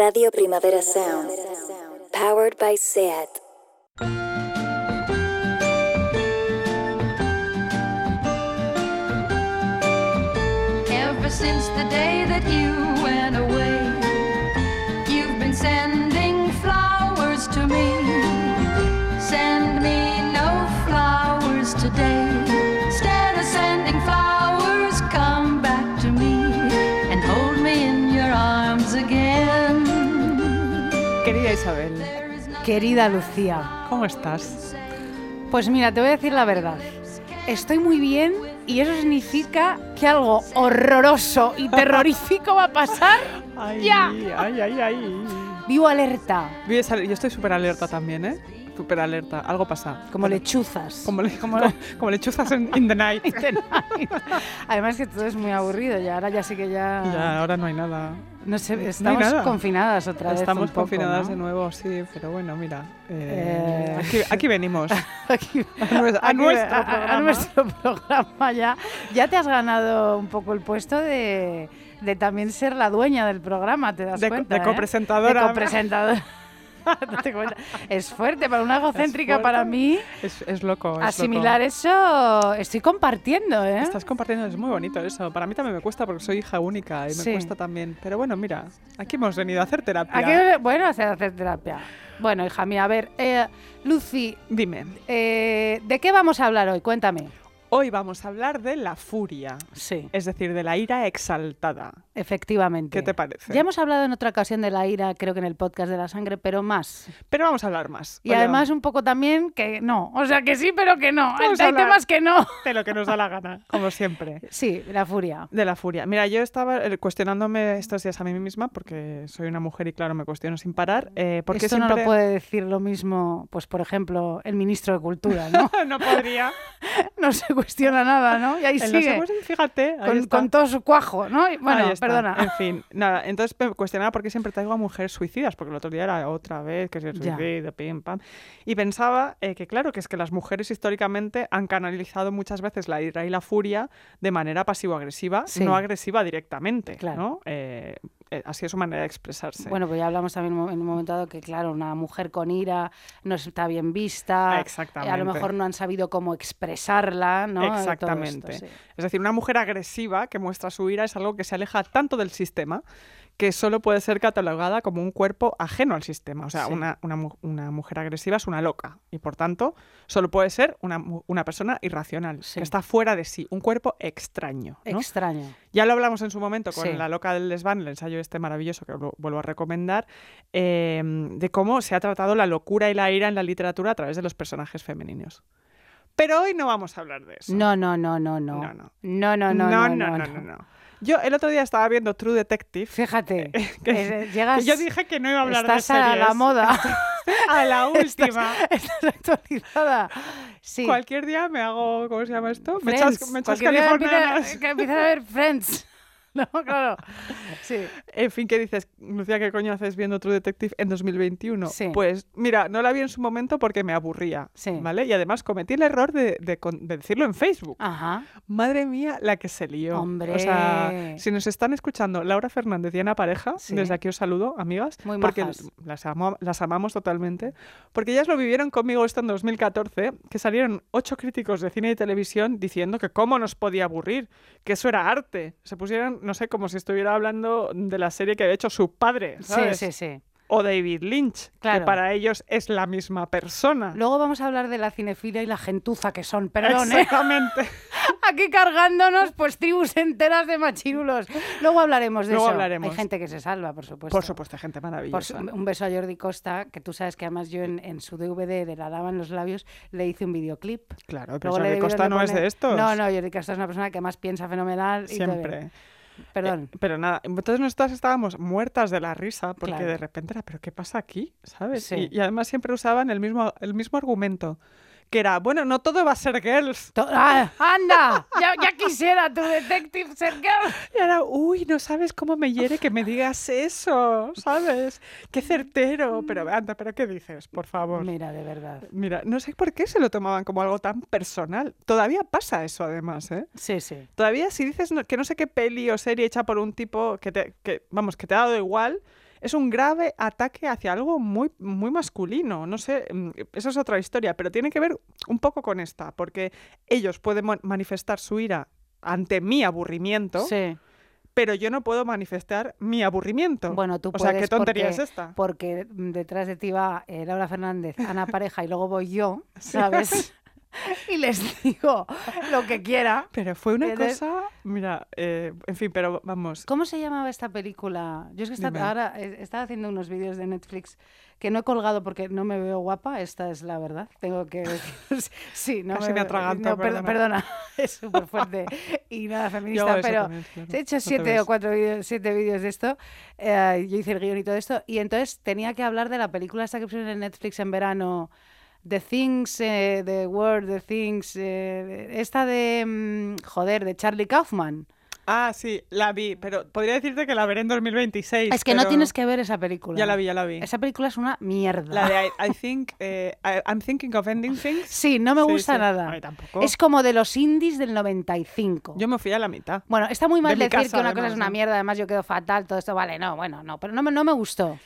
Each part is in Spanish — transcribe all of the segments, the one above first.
Radio Primavera Sound. Powered by SEAT. Ever since the day that you Querida Lucía, ¿cómo estás? pues mira, te voy a decir la verdad. Estoy muy bien y eso significa que algo horroroso y terrorífico va a pasar. Ay, Ya. ay, ay, ay. Vivo alerta, Yo estoy súper alerta también, ¿eh? Súper alerta. Algo pasa. como lechuzas. Como, le- como, como lechuzas en in the night. Además que todo es muy aburrido ya, ahora ya sí que ya... Ya, ahora no hay nada. No sé, estamos nada. confinadas otra vez Estamos un poco, confinadas ¿no? de nuevo, sí, pero bueno, mira. Eh, eh, aquí, aquí venimos. Aquí- A nuestro, a aquí- nuestro a- nuestro programa ya. Ya te has ganado un poco el puesto de, de también ser la dueña del programa, ¿te das De cuenta? de eh? copresentadora. De copresentadora. Es fuerte para una egocéntrica para mí. Es, es loco. es Asimilar loco. eso, estoy compartiendo, ¿eh? Estás compartiendo, es muy bonito eso. Para mí también me cuesta porque soy hija única y me Sí. cuesta también. Pero bueno, mira, aquí hemos venido a hacer terapia. Aquí, bueno, hacer, hacer terapia. Bueno, hija mía, a ver, eh, Lucy, Dime, eh, ¿de qué vamos a hablar hoy? Cuéntame. hoy vamos a hablar de la furia, Sí, es decir, de la ira exaltada. Efectivamente. ¿Qué te parece? Ya hemos hablado en otra ocasión de la ira, creo que en el podcast de la sangre, pero más. Pero vamos a hablar más. Y Oye, además un poco también que no. O sea, que sí, pero que no. Vamos Hay temas que no. de lo que nos da la gana, como siempre. Sí, la furia. De la furia. Mira, yo estaba eh, cuestionándome estos días a mí misma, porque soy una mujer y claro, me cuestiono sin parar. Eh, porque Esto no siempre... lo puede decir lo mismo, pues por ejemplo, el ministro de Cultura, ¿no? no podría. no se cuestiona nada, ¿no? Y ahí En los sigue. fíjate, ahí Con, todo su cuajo, ¿no? Y Bueno, Ahí está. Perdona. En fin, nada, entonces me cuestionaba por qué siempre traigo a mujeres suicidas, porque el otro día era otra vez que se suicida, pim, pam. Y pensaba eh, que, claro, que es que las mujeres históricamente han canalizado muchas veces la ira y la furia de manera pasivo-agresiva, Sí. no agresiva directamente, Claro. ¿no? Eh, así es su manera de expresarse. Bueno, pues ya hablamos también en un momento dado que, claro, una mujer con ira no está bien vista. Exactamente. A lo mejor no han sabido cómo expresarla, ¿no? Esto, Exactamente. sí. Es decir, una mujer agresiva que muestra su ira es algo que se aleja tanto del sistema que solo puede ser catalogada como un cuerpo ajeno al sistema. O sea, Sí. una, una una mujer agresiva es una loca y por tanto solo puede ser una, una persona irracional, Sí. que está fuera de sí, un cuerpo extraño. ¿no? Extraño. Ya lo hablamos en su momento con Sí. La loca del desván, el ensayo este maravilloso que lo vuelvo a recomendar, eh, de cómo se ha tratado la locura y la ira en la literatura a través de los personajes femeninos. Pero hoy no vamos a hablar de eso. No, no, no. No, no. No, no, no, no, no, no, no, no. Yo el otro día estaba viendo True Detective. Fíjate, que- eh, llegas, que yo dije que no iba a hablar de estás a la series. moda. A la última. estás actualizada. Sí. Cualquier día me hago, ¿cómo se llama esto? Me Friends. echas, me echas día californianas. empieza- que empiezas a ver Friends. No, claro. Sí. En fin, ¿qué dices, Lucía? ¿Qué coño haces viendo True Detective en 2021? Sí. Pues mira, no la vi en su momento porque me aburría, Sí. ¿vale? Y además cometí el error de, de de decirlo en Facebook. Ajá. Madre mía, la que se lió. Hombre. O sea, si nos están escuchando Laura Fernández y Ana Pareja, Sí. desde aquí os saludo, amigas, Muy porque majas. las, amo- las amamos totalmente, porque ellas lo vivieron conmigo esto en 2014, que salieron ocho críticos de cine y televisión diciendo que cómo nos podía aburrir, que eso era arte. Se pusieron, no sé, como si estuviera hablando de la serie que había hecho su padre, ¿sabes? Sí, sí, sí. O David Lynch, Claro. que para ellos es la misma persona. Luego vamos a hablar de la cinefilia y la gentuza que son, perdón, ¿eh? Exactamente. Aquí cargándonos pues tribus enteras de machirulos. Luego hablaremos de Luego eso. hablaremos. Hay gente que se salva, por supuesto. Por supuesto, gente Por maravillosa. su- un beso a Jordi Costa, que tú sabes que además yo en, en su DVD de La Dama en los Labios le hice un videoclip. Claro, pero Luego Jordi Costa no es de estos. No, no, Jordi Costa es una persona que además piensa fenomenal. y. Siempre. Perdón. Eh, pero nada, entonces nosotras estábamos muertas de la risa porque Claro. de repente era, ¿pero qué pasa aquí? ¿Sabes? Sí. Y, y además siempre usaban el mismo, el mismo argumento, que era, bueno, no todo va a ser girls. ¡Ah, ¡Anda! Ya, ya quisiera tu detective ser girl. Y ahora, uy, no sabes cómo me hiere que me digas eso, ¿sabes? Qué certero. Pero anda, ¿pero qué dices? Por favor. Mira, de verdad. Mira, no sé por qué se lo tomaban como algo tan personal. Todavía pasa eso, además, ¿eh? Sí, sí. Todavía si dices que no sé qué peli o serie hecha por un tipo que te, que, vamos, que te ha dado igual, es un grave ataque hacia algo muy, muy masculino. No sé, mm, eso es otra historia, pero tiene que ver un poco con esta, porque ellos pueden manifestar su ira ante mi aburrimiento, Sí. pero yo no puedo manifestar mi aburrimiento. Bueno, tú o sea, puedes ¿qué tontería porque, es esta? Porque detrás de ti va eh, Laura Fernández, Ana Pareja y luego voy yo, ¿sabes? y les digo lo que quiera. Pero fue una cosa, mira, eh, en fin, pero vamos. ¿Cómo se llamaba esta película? Yo es que está- ahora eh, estaba haciendo unos vídeos de Netflix que no he colgado porque no me veo guapa, esta es la verdad. Tengo que decir- sí, no Casi me, me atraganto, no, per- perdona. perdona, es súper fuerte y nada feminista, pero también, claro, he hecho no siete ves. o cuatro vídeos, siete vídeos de esto. eh, yo hice el guion y todo esto. Y entonces tenía que hablar de la película esta que pusieron en Netflix en verano. The Things, eh, The World, The Things. eh, esta de. mm, joder, de Charlie Kaufman. Ah, sí, la vi, pero podría decirte que la veré en 2026. Es que no tienes que ver esa película. Ya la vi, ya la vi. Esa película es una mierda. La de I, I think, eh, I- I'm thinking of ending things. Sí, no me Sí, gusta sí. nada. A mí tampoco. Es como de los indies del 95. Yo me fui a la mitad. Bueno, está muy mal De decir casa, que una cosa es una ¿no? mierda, además yo quedo fatal, todo esto, vale, no, bueno, no, pero no me, no me gustó.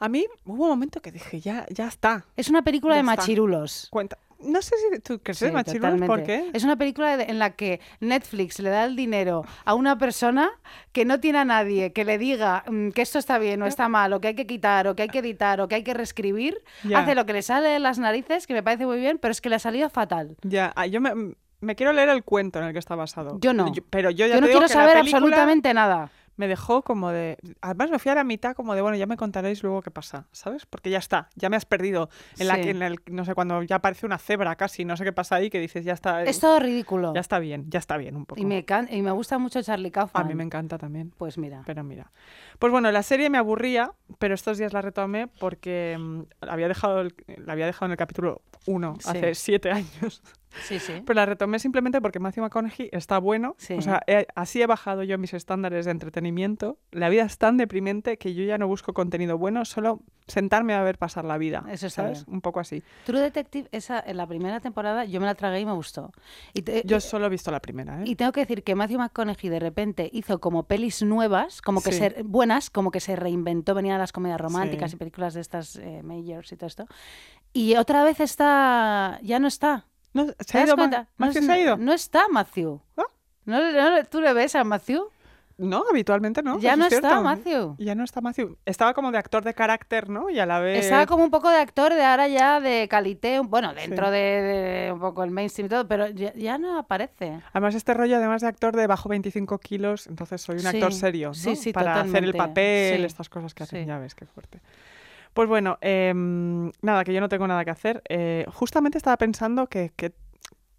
A mí hubo un momento que dije, ya, ya está. Es una película de está. machirulos. Cuenta. No sé si tú crees Sí, de machirulos, ¿por qué? Es una película en la que Netflix le da el dinero a una persona que no tiene a nadie que le diga mm, que esto está bien o está mal, o que hay que quitar, o que hay que editar, o que hay que reescribir. Hace lo que le sale de las narices, que me parece muy bien, pero es que le ha salido fatal. Ya, ah, yo me, me quiero leer el cuento en el que está basado. Yo no. pero yo ya Yo no te digo quiero que saber película absolutamente nada. Me dejó como de... Además me fui a la mitad como de, bueno, ya me contaréis luego qué pasa, ¿sabes? Porque ya está, ya me has perdido. En la Sí. en el, no sé, cuando ya aparece una cebra casi, no sé qué pasa ahí, que dices, ya está... Es todo ridículo. Ya está bien, ya está bien un poco. Y me, can- y me gusta mucho Charlie Kaufman. A mí me encanta también. Pues mira. Pero mira. Pues bueno, la serie me aburría, pero estos días la retomé porque mm, había dejado el- la había dejado en el capítulo 1 Sí. hace siete años. Sí, sí. Pero la retomé simplemente porque Matthew McConaughey está bueno. Sí. O sea, he- así he bajado yo mis estándares de entretenimiento. La vida es tan deprimente que yo ya no busco contenido bueno, solo sentarme a ver pasar la vida. Eso está ¿sabes? bien. Un poco así. True Detective, esa, en la primera temporada, yo me la tragué y me gustó. Y, te- Yo solo he visto la primera, ¿eh? y tengo que decir que Matthew McConaughey de repente hizo como pelis nuevas, como que Sí. se, buenas, como que se reinventó, venían las comedias románticas Sí. y películas de estas eh, majors y todo esto. Y otra vez está, ya no está. No, ¿Se ¿Te ha ido? Ma-? No, ¿Matthew es- se ha ido? no está Matthew. ¿Ah? ¿No, no ¿Tú le ves a Matthew? No, habitualmente no. ya no es está cierto. Matthew. Ya no está Matthew. Estaba como de actor de carácter, ¿no? Y a la vez... Estaba como un poco de actor de ahora ya de calité, bueno, dentro de, de un poco el mainstream y todo, pero ya, ya no aparece. Además, este rollo, además de actor de bajo 25 kilos, entonces soy un actor Sí, serio, ¿no? sí, sí, Para hacer el papel, sí, estas cosas que hacen, ya ves, qué fuerte. Pues bueno, em, nada, que yo no tengo nada que hacer. Eh, justamente estaba pensando que, que-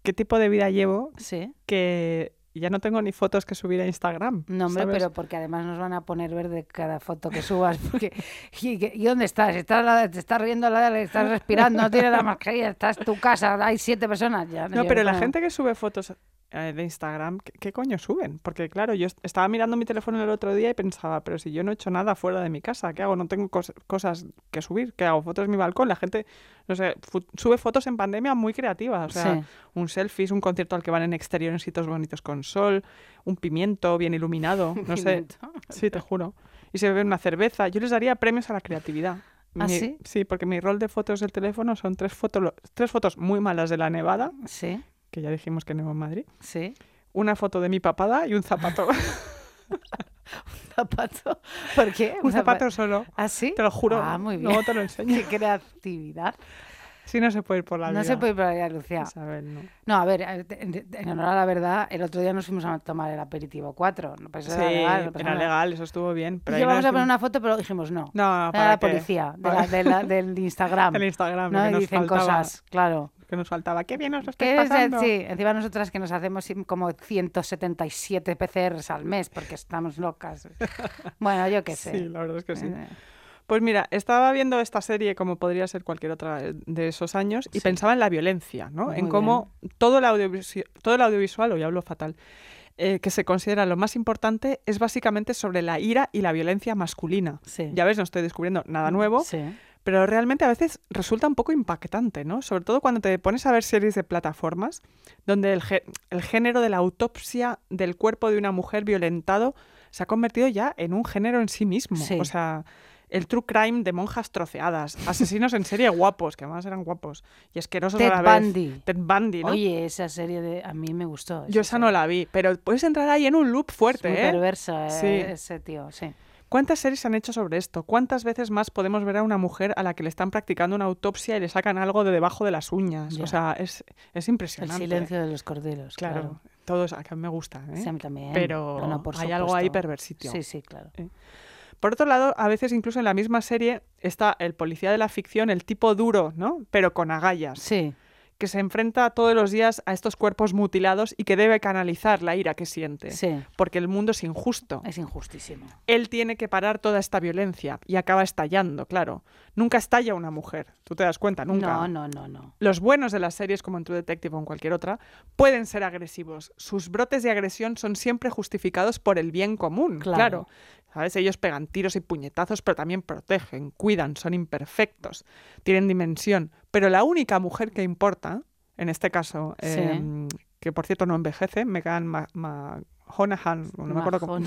qué tipo de vida llevo, Sí. que ya no tengo ni fotos que subir a Instagram. No, hombre, ¿sabes? pero porque además nos van a poner verde cada foto que subas. Porque, ¿y, dónde estás? ¿Estás, la- ¿Te estás riendo, la- estás respirando, no tienes la mascarilla, estás en tu casa, hay siete personas. Ya, No, pero la gente que sube fotos eh, de Instagram, ¿qué, qué coño suben? Porque claro, yo est- estaba mirando mi teléfono el otro día y pensaba, pero si yo no he hecho nada fuera de mi casa, ¿qué hago? No tengo cos- cosas que subir, ¿qué hago? Fotos en mi balcón, la gente, no sé, sube fotos en pandemia muy creativas, o sea, Sí. un selfie, un concierto al que van en exterior en sitios bonitos con sol, un pimiento bien iluminado, no sé, sí, te juro. Y se bebe una cerveza, yo les daría premios a la creatividad. ¿Ah, sí? Sí, porque mi rol de fotos del teléfono son tres, fotos tres fotos muy malas de la nevada, Sí, que ya dijimos que nevo en Madrid, sí. una foto de mi papada y un zapato. Zapato. ¿Por qué? un zapato solo. ¿Ah, sí? Te lo juro. Ah, muy bien. Luego te lo enseño. Qué creatividad. Si no se puede ir por la No vida. se puede ir por ahí, Lucía. Isabel, no. No, a ver, eh, en, honor a la verdad, el otro día nos fuimos a tomar el aperitivo 4. No, pues Sí, era legal, no era legal, eso estuvo bien. Pero Y íbamos a poner una foto, pero dijimos no. No, no, para la policía, de la- de la- del Instagram. El Instagram, ¿no? que Y nos dicen faltaba. cosas, claro. Que nos faltaba. Qué bien nos lo ¿Qué estáis es pasando. sí, encima nosotras que nos hacemos como 177 PCRs al mes porque estamos locas. Bueno, yo qué sé. Sí, la verdad es que sí. Eh, Pues mira, estaba viendo esta serie como podría ser cualquier otra de esos años y Sí. pensaba en la violencia, ¿no? Muy en cómo todo el, audiovisi- todo el audiovisual, hoy hablo fatal, eh, que se considera lo más importante es básicamente sobre la ira y la violencia masculina. Sí. Ya ves, no estoy descubriendo nada nuevo, Sí. Pero realmente a veces resulta un poco impactante, ¿no? Sobre todo cuando te pones a ver series de plataformas donde el, el género de la autopsia del cuerpo de una mujer violentado se ha convertido ya en un género en sí mismo. Sí. O sea, el true crime de monjas troceadas, asesinos en serie guapos, que además eran guapos, y asquerosos Ted a la vez. Bundy. Ted Bundy, ¿no? Oye, esa serie de a mí me gustó. Yo esa no la vi, pero puedes entrar ahí en un loop fuerte, muy ¿eh? perversa eh, Sí. ese tío, sí. ¿Cuántas series se han hecho sobre esto? ¿Cuántas veces más podemos ver a una mujer a la que le están practicando una autopsia y le sacan algo de debajo de las uñas? O sea, es, es El impresionante. silencio de los corderos. Claro, Claro. todo eso, a que me gusta, ¿eh? Sí, a mí también. Pero No, no, por hay algo ahí supuesto. perversitio. Sí, sí, claro. Por otro lado, a veces incluso en la misma serie está el policía de la ficción, el tipo duro, ¿no? Pero con agallas, Sí, que se enfrenta todos los días a estos cuerpos mutilados y que debe canalizar la ira que siente. sí. Porque el mundo es injusto. Es injustísimo. Él tiene que parar toda esta violencia y acaba estallando, claro. Nunca estalla una mujer, tú te das cuenta, nunca. No, no, no, no. Los buenos de las series como en True Detective o en cualquier otra pueden ser agresivos. Sus brotes de agresión son siempre justificados por el bien común, Claro. claro. ¿Sabes? Ellos pegan tiros y puñetazos, pero también protegen, cuidan, son imperfectos, tienen dimensión. Pero la única mujer que importa, en este caso, Sí. em, que por cierto no envejece, Megan Ma- Mahonahan, no me acuerdo cómo,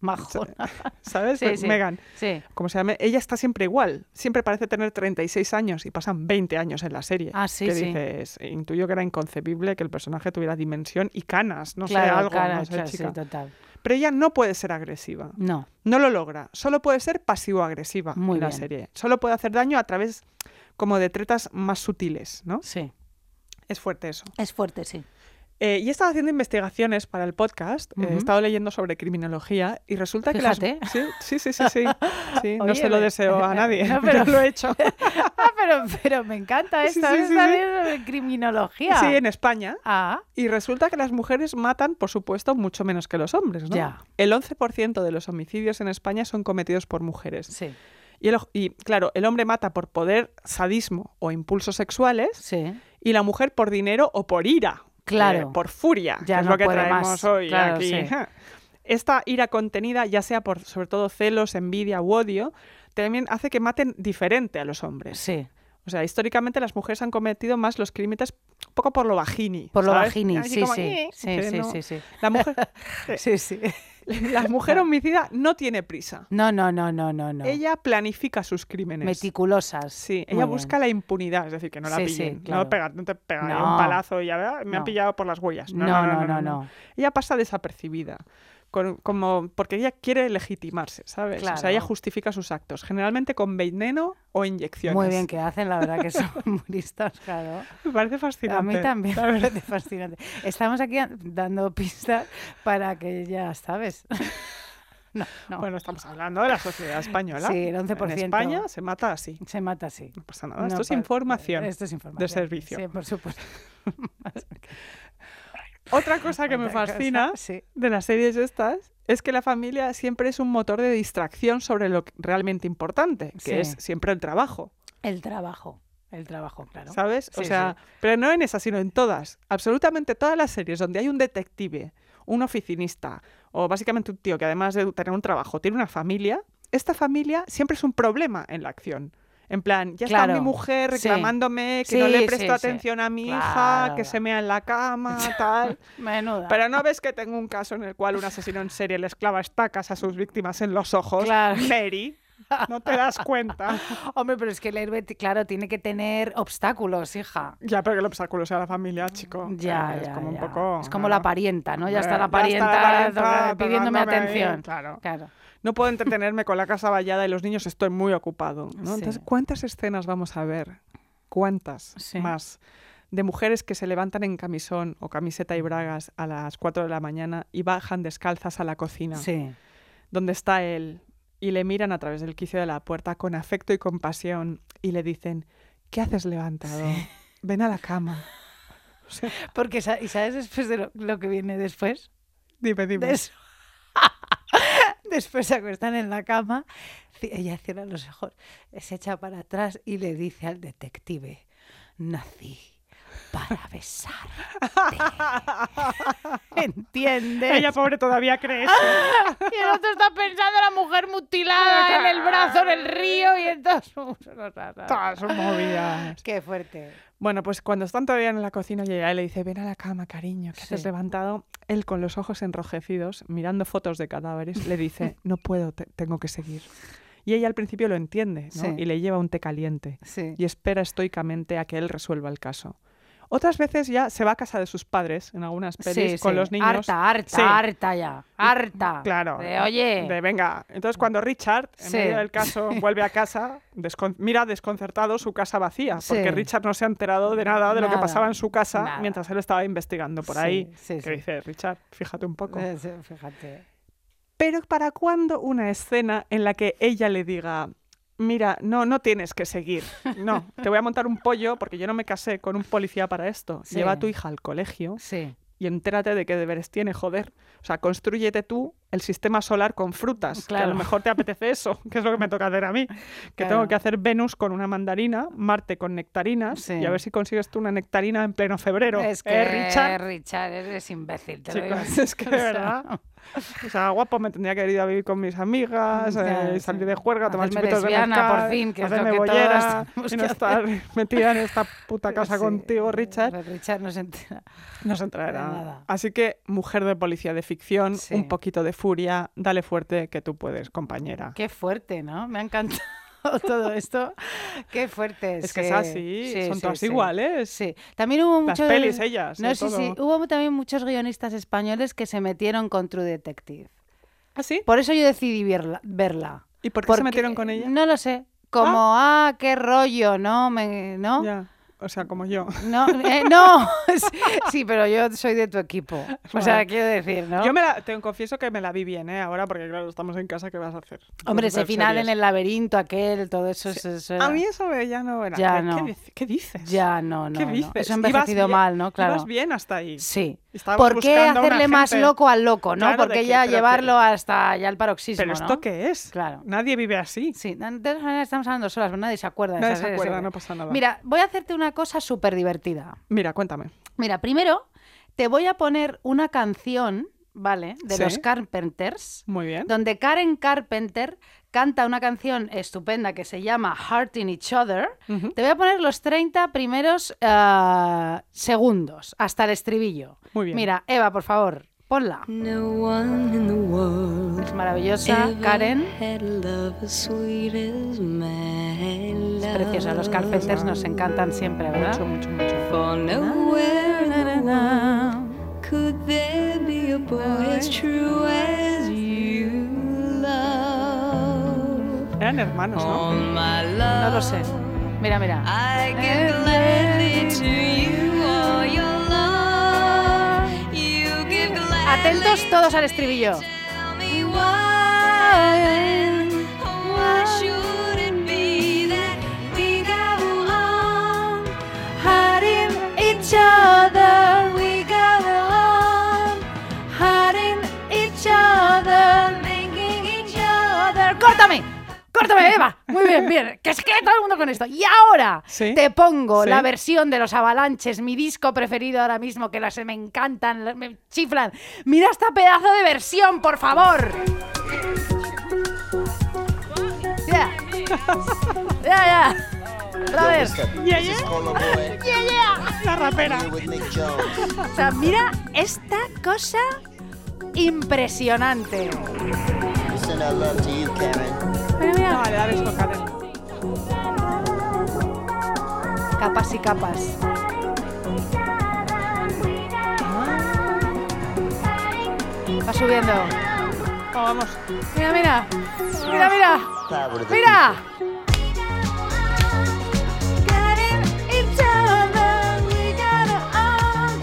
Majona. ¿sabes? Sí, sí. Megan, Sí. como se llame, ella está siempre igual. Siempre parece tener 36 años y pasan 20 años en la serie. Ah, sí, que sí. dices, intuyo que era inconcebible que el personaje tuviera dimensión y canas, no claro, sé, algo, cara, no sé, claro, sí, chica. total. Pero ella no puede ser agresiva. No, No lo logra. Solo puede ser pasivo-agresiva Muy en la serie. Solo puede hacer daño a través como de tretas más sutiles, ¿no? sí. Es fuerte eso. Es fuerte, sí. Eh, y he estado haciendo investigaciones para el podcast, eh, Ujú. he estado leyendo sobre criminología y resulta que las... Sí, sí, sí, sí, sí. Sí, no se lo me- deseo a nadie, No, pero pero- lo he hecho. Ah, pero, pero me encanta esto. sí, ¿ves? sí, criminología. Sí, en España. Ah, Y resulta que las mujeres matan, por supuesto, mucho menos que los hombres, ¿no? Ya. El 11% de los homicidios en España son cometidos por mujeres. sí, Y, el- y, claro, el hombre mata por poder, sadismo o impulsos sexuales sí. y la mujer por dinero o por ira. Claro. eh, por furia, Ya que es lo que traemos más. hoy Claro, aquí. sí. Esta ira contenida, ya sea por sobre todo celos, envidia u odio, también hace que maten diferente a los hombres. Sí, O sea, históricamente las mujeres han cometido más los crímenes un poco por lo bajini. por lo Así sí, como, sí. "Eh", Sí, sí, no. sí, sí. La mujer, Sí, sí. la mujer homicida no tiene prisa. No, no, no, no, no, no. Ella planifica sus crímenes. Meticulosas. Sí, Muy ella bien. busca la impunidad, es decir, que no la Sí, sí, pillen. claro. no, pega- no te pegan No. un palazo y ya "Ah, me han No. pillado por las huellas. No, no, no, no. Ella pasa desapercibida. Con- como porque ella quiere legitimarse, ¿sabes? O sea, ella justifica sus actos, generalmente con veneno o inyecciones. Muy bien que hacen, la verdad que son muy claro. Me parece fascinante. A mí también me parece fascinante. Estamos aquí dando pistas para que ya sabes. No, no. Bueno, estamos hablando de la sociedad española. Sí, el 11%. En España se mata así. Se mata así. No pasa nada. No Esto es información. Esto es información. de servicio. Sí, por supuesto. Otra cosa que me cosa, fascina sí. de las series estas es que la familia siempre es un motor de distracción sobre lo realmente importante, que Sí. es siempre el trabajo, El trabajo. El trabajo, claro. ¿sabes? o sea, pero no en esas, sino en todas. Absolutamente todas las series donde hay un detective, un oficinista o básicamente un tío que además de tener un trabajo tiene una familia, esta familia siempre es un problema en la acción. En plan, ya está Claro, mi mujer sí. reclamándome que no le Sí, presto sí, sí. atención a mi hija, Claro. que se mea en la cama, tal. Menuda. Pero no ves que tengo un caso en el cual un asesino en serie les clava estacas a sus víctimas en los ojos. Claro. Mary, no te das cuenta. Hombre, pero es que el héroe, claro, tiene que tener obstáculos, hija. Ya, pero que el obstáculo sea la familia, chico. Ya, Eh, es ya, como ya. un poco. Es como la ¿no? parienta, ¿no? Ya está la ya parienta, está la parienta pidiéndome pegándome ahí, atención. claro. Claro. No puedo entretenerme con la casa vallada y los niños, estoy muy ocupado. ¿no? Sí. Entonces, ¿cuántas escenas vamos a ver? ¿Cuántas Sí. más? De mujeres que se levantan en camisón o camiseta y bragas a las 4 de la mañana y bajan descalzas a la cocina. Sí. donde está él y le miran a través del quicio de la puerta con afecto y compasión y le dicen, ¿qué haces levantado? Ven a la cama. Porque, ¿y sabes después de lo, lo que viene después? Dime, dime. De eso. Después se acuestan en la cama, ella cierra los ojos, se echa para atrás y le dice al detective, nací para besarte. ¿Entiendes? Ella, pobre, todavía cree eso. Y el otro está pensando en la mujer mutilada en el brazo en el río y entonces... Todas son movidas. Qué fuerte. Bueno, pues cuando están todavía en la cocina y ella le dice, ven a la cama, cariño, que Sí. levantado, él con los ojos enrojecidos, mirando fotos de cadáveres, le dice, no puedo, te- tengo que seguir. Y ella al principio lo entiende ¿no? Sí. y le lleva un té caliente Sí. y espera estoicamente a que él resuelva el caso. Otras veces ya se va a casa de sus padres en algunas pelis Sí, con sí. los niños. Harta, harta, Sí. harta ya. Harta. Claro. De, oye. De venga. Entonces cuando Richard, en medio del caso, vuelve a casa, descon- mira desconcertado su casa vacía, porque. Richard no se ha enterado de nada de lo que pasaba en su casa nada. mientras él estaba investigando por ahí. sí, que dice, Richard, fíjate un poco. Eh, sí, Fíjate. Pero ¿para cuándo una escena en la que ella le diga, mira, no, no tienes que seguir, no, te voy a montar un pollo porque yo no me casé con un policía para esto. Sí. Lleva a tu hija al colegio Sí. y entérate de qué deberes tiene, joder. O sea, construyete tú el sistema solar con frutas, que a Claro. lo mejor te apetece eso, que es lo que me toca hacer a mí. Que Claro. tengo que hacer Venus con una mandarina, Marte con nectarinas Sí. y a ver si consigues tú una nectarina en pleno febrero. Es que, ¿Eh, Richard? Richard, eres imbécil. Te lo digo. es que verdad. O sea, guapo, me tendría que ido a vivir con mis amigas, Ya, eh, salir de juerga, tomar chupitos de mezcal, por fin, que es lo hacerme que bollera y no estar metida en esta puta casa Sí. contigo, Richard. Pero Richard no se entera. No se nada. Así que, mujer de policía de ficción, Sí. un poquito de furia, dale fuerte que tú puedes, compañera. Qué fuerte, ¿no? Me ha encantado todo esto. Qué fuerte. Es que es así, Sí, son sí, todas iguales. Sí. También hubo Las muchos... pelis, ellas, No, sí, sí. Hubo también muchos guionistas españoles que se metieron con True Detective. ¿Ah, sí? Por eso yo decidí verla. verla. ¿Y por qué Porque- se metieron con ella? No lo sé. Como, ah, qué rollo, ¿no? Me, ¿no? Ya, o sea, como yo. No, eh, no. sí, pero yo soy de tu equipo. O sea, quiero decir, ¿no? Yo me la, te confieso que me la vi bien, ¿eh? Ahora, porque claro, estamos en casa, ¿qué vas a hacer? Hombre, ese final series. en el laberinto aquel, todo eso, eso- eso era- A mí eso ya no era. Ya ¿Qué, no. qué dic- qué dices? Ya, no, no. ¿Qué no. dices? Eso ha envejecido bien- mal, ¿no? Claro. Ibas bien hasta ahí. Sí. Estábamos ¿Por qué hacerle más loco al loco, no? Claro, Porque que- ya que- llevarlo hasta ya el paroxismo, ¿Pero ¿no? esto qué es? Claro. Nadie vive así. Sí, de todas maneras estamos hablando solas, pero nadie se acuerda de Nadie se acuerda, no pasa nada. Mira, voy a hacerte una cosa súper divertida. Mira, cuéntame. Mira, primero te voy a poner una canción, ¿vale? De Sí. los Carpenters, Muy bien. donde Karen Carpenter canta una canción estupenda que se llama Heart in Each Other. Ujú. Te voy a poner los 30 primeros ah, segundos hasta el estribillo. Muy bien. Mira, Eva, por favor, ponla. No one in the world Es maravillosa, Karen. as Es preciosa. Los Carpenters nos encantan siempre, ¿verdad? Mucho, mucho, mucho. For nowhere in the world could there be a boy as true Eran hermanos, ¿no? My No lo sé. Mira, mira. Give gladly. Atentos todos al estribillo. Muy bien, bien. Que se quede todo el mundo con esto. Y ahora Sí. te pongo Sí. la versión de los Avalanches, mi disco preferido ahora mismo, que las me encantan, me chiflan. Mira esta pedazo de versión, por favor. Ya. Ya, ya. Vez. Yeah, yeah. Yeah, yeah. La rapera. O sea, mira esta cosa impresionante. Mira, Karen. Capas y capas. Va subiendo. Oh, vamos. Mira, mira. Mira, mira. Mira.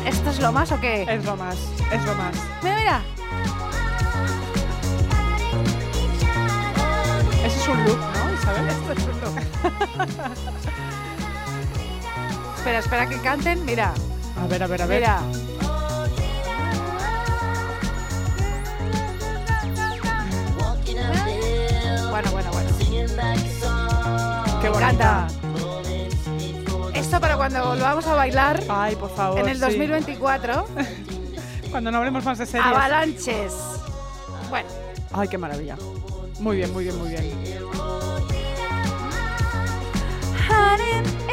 ¿Esto es lo más o qué? Es lo más, es lo más. Mira, mira. Es un look, ¿no, Isabel? Esto es un look. Espera, espera que canten. Mira. A ver, a ver, a ver. Mira. Bueno, bueno, bueno. Qué Me encanta. Esto para cuando volvamos a bailar Ay, por favor. en el sí. 2024. Cuando no hablemos más de series. Avalanches. Bueno, Ay, qué maravilla. Muy bien, muy bien, muy bien. Hiding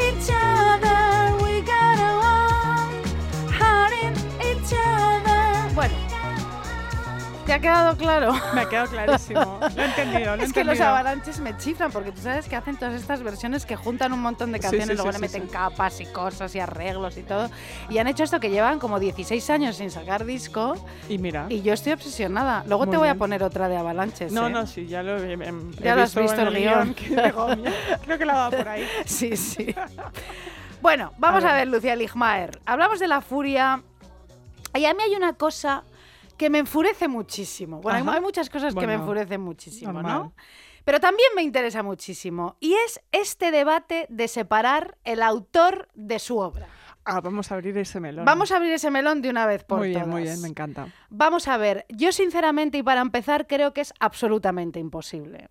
¿Te ha quedado claro? Me ha quedado clarísimo. Lo he entendido, lo he Es que los entendido. avalanches me chiflan porque tú sabes que hacen todas estas versiones que juntan un montón de canciones, sí, luego sí, le meten capas y cosas y arreglos y todo. Y han hecho esto que llevan como 16 años sin sacar disco Y mira. y yo estoy obsesionada. Luego Muy te voy a poner otra de avalanches. No, ¿eh? no, sí, ya lo he, em- he Ya lo has visto el guion. que digo, "Mira, Creo que la va por ahí. Sí, sí. Bueno, vamos a A ver, ver. Lucía Ligmaer. Hablamos de la furia. Y a mí hay una cosa que me enfurece muchísimo. Bueno, hay- Ajá. hay muchas cosas que me enfurecen muchísimo, normal. ¿no? Pero también me interesa muchísimo. Y es este debate de separar el autor de su obra. Ah, vamos a abrir ese melón. Vamos a abrir ese melón de una vez por Muy bien, todas. muy bien, me encanta. Vamos a ver, yo sinceramente y para empezar creo que es absolutamente imposible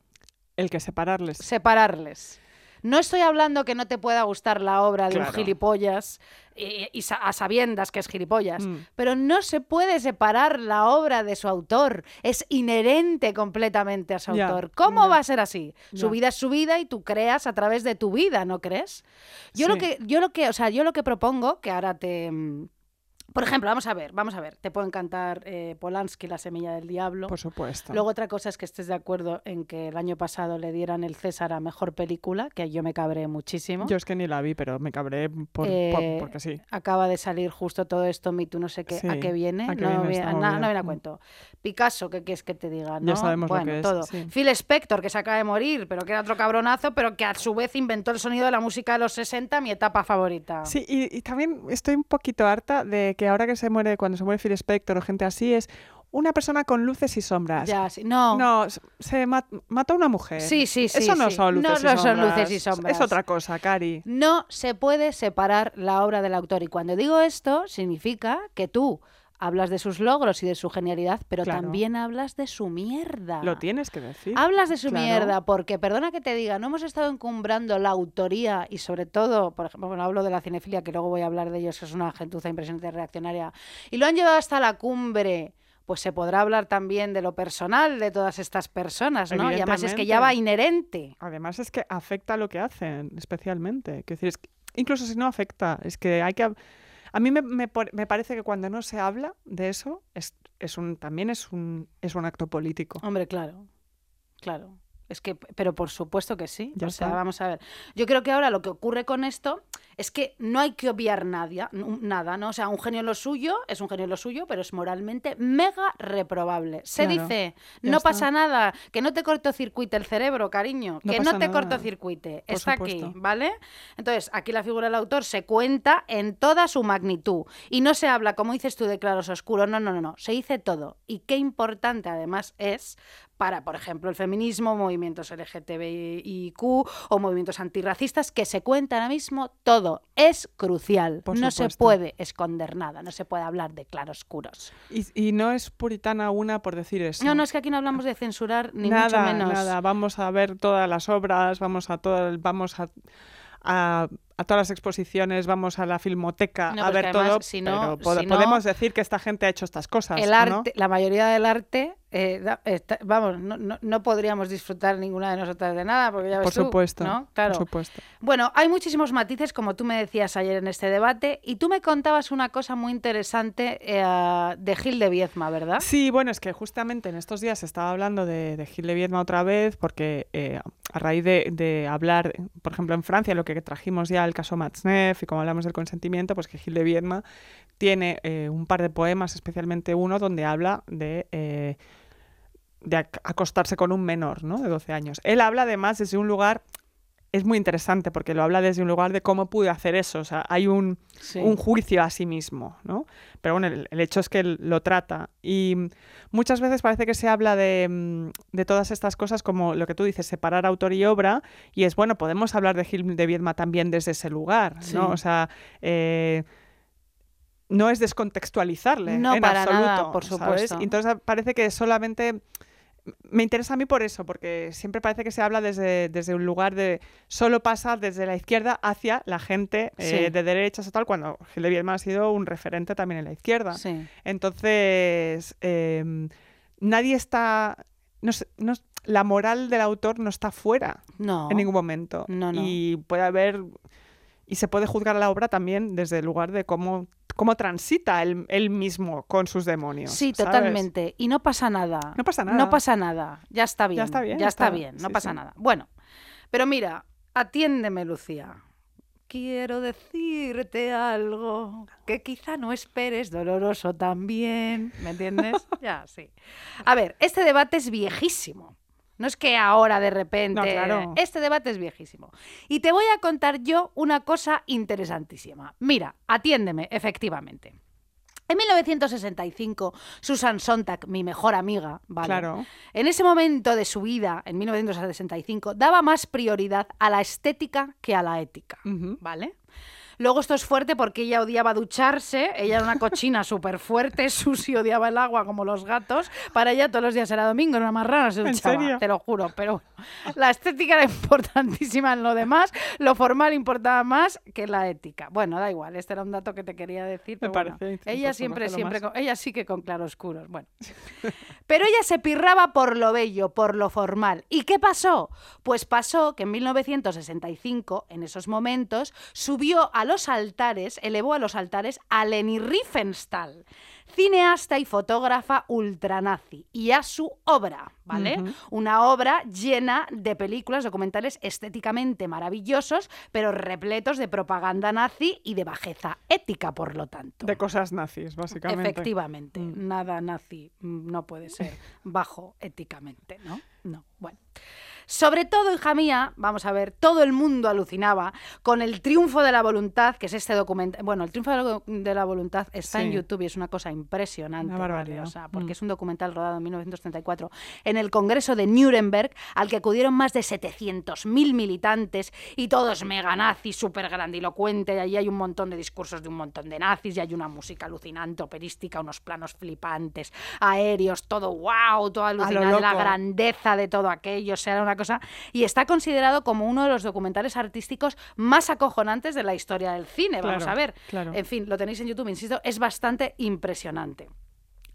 El que separarles. separarles. No estoy hablando que no te pueda gustar la obra de un gilipollas y, a sabiendas que es gilipollas, Mm. pero no se puede separar la obra de su autor. Es inherente completamente a su autor. ¿Cómo va a ser así? Su vida es su vida y tú creas a través de tu vida, ¿no crees? Yo lo que, yo lo que, o sea, yo lo que propongo, que ahora te mm, por ejemplo, vamos a ver, vamos a ver. Te puede encantar eh, Polanski, La semilla del diablo. Por supuesto. Luego otra cosa es que estés de acuerdo en que el año pasado le dieran el César a Mejor Película, que yo me cabré muchísimo. Yo es que ni la vi, pero me cabré por, por- Eh, porque sí. Acaba de salir justo todo esto, Me Too, no sé qué, a qué viene. a qué no, viene vi- esta na- movida. no viene a Mm. cuento. Picasso, ¿qué quieres que te diga? Ya ¿no? sabemos lo bueno, que es, todo. sí. Phil Spector, que se acaba de morir, pero que era otro cabronazo, pero que a su vez inventó el sonido de la música de los 60, mi etapa favorita. Sí, y, y también estoy un poquito harta de que ahora que se muere, cuando se muere Phil Spector o gente así, es una persona con luces y sombras. Ya, sí. No, No, se ma- mató a una mujer. Sí, sí, sí, Eso no sí. son luces No, y no son sombras. luces y sombras. Es otra cosa, Cari. No se puede separar la obra del autor. Y cuando digo esto, significa que tú hablas de sus logros y de su genialidad, pero Claro. también hablas de su mierda. Lo tienes que decir. Hablas de su Claro. mierda porque, perdona que te diga, no hemos estado encumbrando la autoría y sobre todo, por ejemplo, bueno, hablo de la cinefilia, que luego voy a hablar de ellos, que es una gentuza impresionante reaccionaria, y lo han llevado hasta la cumbre. Pues se podrá hablar también de lo personal de todas estas personas, ¿no? Y además es que ya va inherente. Además es que afecta lo que hacen, especialmente. Quiero decir, es que incluso si no afecta, es que hay que... A mí me, me me parece que cuando no se habla de eso, es, es un, también es un, es un acto político. Hombre, claro, claro. Es que, pero por supuesto que sí. Ya o sea, está. vamos a ver. Yo creo que ahora lo que ocurre con esto es que no hay que obviar nada, nada, ¿no? O sea, un genio en lo suyo es un genio en lo suyo, pero es moralmente mega reprobable. Se Claro, dice, no está. pasa nada, que no te cortocircuite el cerebro, cariño, No que no te nada, cortocircuite. por Está aquí. ¿vale? Entonces, aquí la figura del autor se cuenta en toda su magnitud y no se habla, como dices tú, de claros oscuros, no, no, no, no, se dice todo. Y qué importante además es para, por ejemplo, el feminismo, movimientos LGTBIQ o movimientos antirracistas, que se cuenta ahora mismo todo. Es crucial. Por no se puede esconder nada, no se puede hablar de claroscuros. Y, y no es puritana una por decir eso. No, no, es que aquí no hablamos de censurar, ni nada, mucho menos. nada. Vamos a ver todas las obras, vamos a todo, vamos a, a, a todas las exposiciones, vamos a la filmoteca No, a ver además, todo. si no- pero pod- si no- podemos decir que esta gente ha hecho estas cosas. El ¿o arte, la mayoría del arte, eh, da- está- vamos, no, no- no podríamos disfrutar ninguna de nosotras de nada, porque ya ves Por tú, supuesto, ¿no? Claro. por supuesto. Bueno, hay muchísimos matices, como tú me decías ayer en este debate, y tú me contabas una cosa muy interesante eh, de Gil de Viezma, ¿verdad? Sí, bueno, es que justamente en estos días estaba hablando de, de Gil de Viedma otra vez, porque eh, a raíz de, de hablar, por ejemplo, en Francia, lo que trajimos ya el caso Matzneff y como hablamos del consentimiento, pues que Gil de Viedma tiene eh, un par de poemas, especialmente uno, donde habla de... eh, de ac- acostarse con un menor, ¿no? De 12 años. Él habla además desde un lugar, es muy interesante porque lo habla desde un lugar de cómo pude hacer eso. O sea, hay un, Sí. un juicio a sí mismo, ¿no? Pero bueno, el, el hecho es que lo trata. Y muchas veces parece que se habla de, mm, de todas estas cosas como lo que tú dices, separar autor y obra. Y es bueno, podemos hablar de Gil de Viedma también desde ese lugar, ¿no? O sea, eh, no es descontextualizarle No, en para absoluto, nada, por supuesto. Entonces parece que solamente me interesa a mí por eso, porque siempre parece que se habla desde, desde un lugar de solo pasa desde la izquierda hacia la gente eh, de derechas o tal, cuando Gil de Viedma ha sido un referente también en la izquierda. Sí. Entonces, eh, nadie está... No sé, no- la moral del autor no está fuera No. en ningún momento. No, no. Y puede haber... Y se puede juzgar la obra también desde el lugar de cómo cómo transita él, él mismo con sus demonios. Sí, ¿sabes? totalmente. Y no pasa nada. No pasa nada. No pasa nada. Ya está bien. Ya está bien, Ya está está. bien. No Sí, pasa sí. nada. Bueno, pero mira, atiéndeme, Lucía. Quiero decirte algo que quizá no esperes, doloroso también. ¿Me entiendes? ya, sí. A ver, este debate es viejísimo. No es que ahora de repente. No, claro. Este debate es viejísimo. Y te voy a contar yo una cosa interesantísima. Mira, atiéndeme, efectivamente. En 1965, Susan Sontag, mi mejor amiga, ¿vale? Claro. En ese momento de su vida, en 1965, daba más prioridad a la estética que a la ética. ¿vale? Luego esto es fuerte porque ella odiaba ducharse, ella era una cochina súper fuerte, Susi odiaba el agua como los gatos, para ella todos los días era domingo, era una marrana, se ¿En duchaba, serio? te lo juro, pero la estética era importantísima en lo demás, lo formal importaba más que la ética. Bueno, da igual, este era un dato que te quería decir, pero bueno, parece, ella siempre, siempre, con- ella sí que con claroscuros, bueno. Pero ella se pirraba por lo bello, por lo formal. ¿Y qué pasó? Pues pasó que en 1965, en esos momentos, subió a los altares, elevó a los altares a Leni Riefenstahl, cineasta y fotógrafa ultranazi, y a su obra, ¿vale? Una obra llena de películas, documentales estéticamente maravillosos, pero repletos de propaganda nazi y de bajeza ética, por lo tanto. De cosas nazis, básicamente. Efectivamente, Mm. nada nazi no puede ser bajo éticamente, ¿no? No, bueno. Sobre todo, hija mía, vamos a ver, todo el mundo alucinaba con el triunfo de la voluntad, que es este documental. Bueno, el triunfo de la, de la voluntad está en. YouTube y es una cosa impresionante. Sea, porque Mm. es un documental rodado en 1934 en el Congreso de Nuremberg, al que acudieron más de 700.000 militantes y todos mega nazis, súper grandilocuente. Y allí hay un montón de discursos de un montón de nazis y hay una música alucinante, operística, unos planos flipantes, aéreos, todo wow, todo alucinante, la grandeza de todo aquello. O sea, era una cosa. Y está considerado como uno de los documentales artísticos más acojonantes de la historia del cine. Vamos Claro, a ver. claro. En fin, lo tenéis en YouTube, insisto, es bastante impresionante.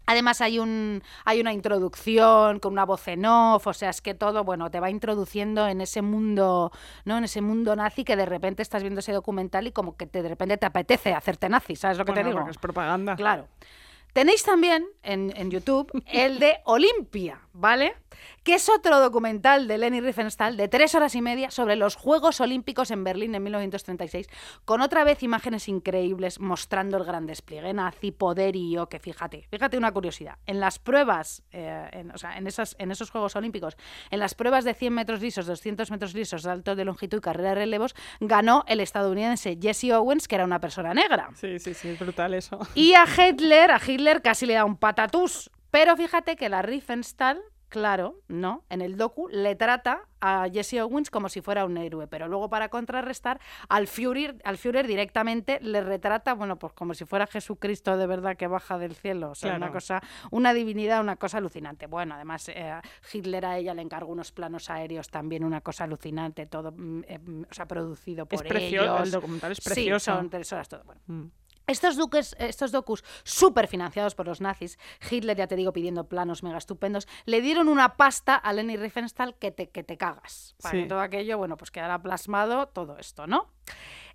Además hay, un, hay una introducción con una voz en off, o sea, es que todo, bueno, te va introduciendo en ese mundo, ¿no? En ese mundo nazi que de repente estás viendo ese documental y como que te, de repente te apetece hacerte nazi, ¿sabes lo que Bueno, te digo? porque es propaganda. Claro. Tenéis también en, en YouTube el de Olimpia, ¿vale? Que es otro documental de Leni Riefenstahl de tres horas y media sobre los Juegos Olímpicos en Berlín en 1936, con otra vez imágenes increíbles mostrando el gran despliegue nazi, poderío, que fíjate, fíjate una curiosidad, en las pruebas, eh, en, o sea, en, esas, en esos Juegos Olímpicos, en las pruebas de 100 metros lisos, 200 metros lisos, salto de longitud y carrera de relevos, ganó el estadounidense Jesse Owens, que era una persona negra. Sí, sí, sí, es brutal eso. Y a Hitler, a Hitler casi le da un patatús. Pero fíjate que la Riefenstahl, claro, ¿no? En el docu le trata a Jesse Owens como si fuera un héroe, pero luego para contrarrestar al Führer, al Führer directamente le retrata, bueno, pues como si fuera Jesucristo de verdad que baja del cielo, o sea, una cosa, una divinidad, una cosa alucinante. Bueno, además eh, Hitler a ella le encargó unos planos aéreos también, una cosa alucinante, todo, mm, eh, mm, o sea, producido por Es precioso, ellos. el documental es Sí, precioso. son tres horas todo. Bueno, Mm. Estos, duques, estos docus súper financiados por los nazis, Hitler, ya te digo, pidiendo planos mega estupendos, le dieron una pasta a Leni Riefenstahl que te, que te cagas. Para Sí. que todo aquello, bueno, pues quedara plasmado todo esto, ¿no?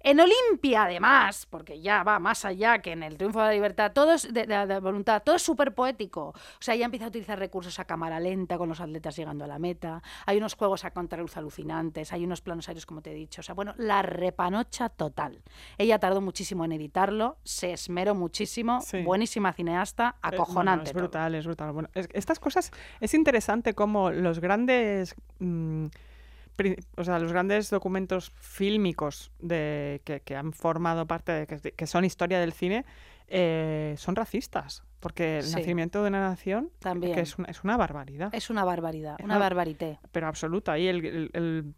En Olimpia, además, porque ya va más allá que en el triunfo de la libertad, todo es de, de- de voluntad, todo es súper poético. O sea, ya empieza a utilizar recursos a cámara lenta con los atletas llegando a la meta. Hay unos juegos a contraluz alucinantes, hay unos planos aéreos, como te he dicho. O sea, bueno, la repanocha total. Ella tardó muchísimo en editarlo, se esmeró muchísimo, Sí. buenísima cineasta, Eh, bueno, acojonante. es todo. brutal, es brutal. Bueno, es- estas cosas es interesante como los grandes, mm, o sea, los grandes documentos fílmicos de que, que han formado parte de que, que son historia del cine eh, son racistas, porque el Sí. nacimiento de una nación También. que es una, es una barbaridad, Es una barbaridad, una barbarité. pero absoluta. Y el, el- el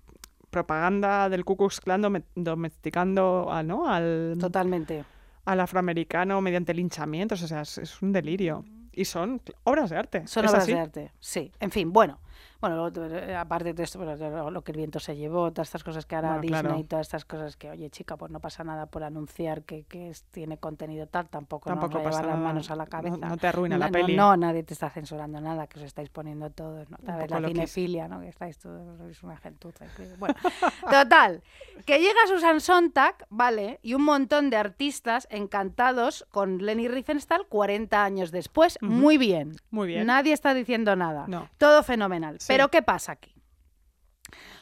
propaganda del Ku Klux Klan dome- domesticando a, ¿no? al, Totalmente. al afroamericano mediante linchamientos, o sea, es, es un delirio. Y son obras de arte. Son obras así. de arte, sí. En fin, bueno. Bueno, eh, aparte de esto, bueno, lo, que el viento se llevó, todas estas cosas que hará Bueno, Disney, claro. todas estas cosas que, oye, chica, pues no pasa nada por anunciar que, que tiene contenido tal, tampoco, Tampoco a pasa las manos a la No- cabeza. no te arruina la no, peli. No, nadie te está censurando nada, que os estáis poniendo todos, ¿no? Vez poco la cinefilia, ¿no? Que estáis todos, sois una gentuza. Bueno, total, que llega Susan Sontag, ¿vale? Y un montón de artistas encantados con Lenny Riefenstahl 40 años después. Muy bien. Muy bien. Nadie está diciendo nada. No. Todo fenomenal. Sí. Pero ¿qué pasa aquí?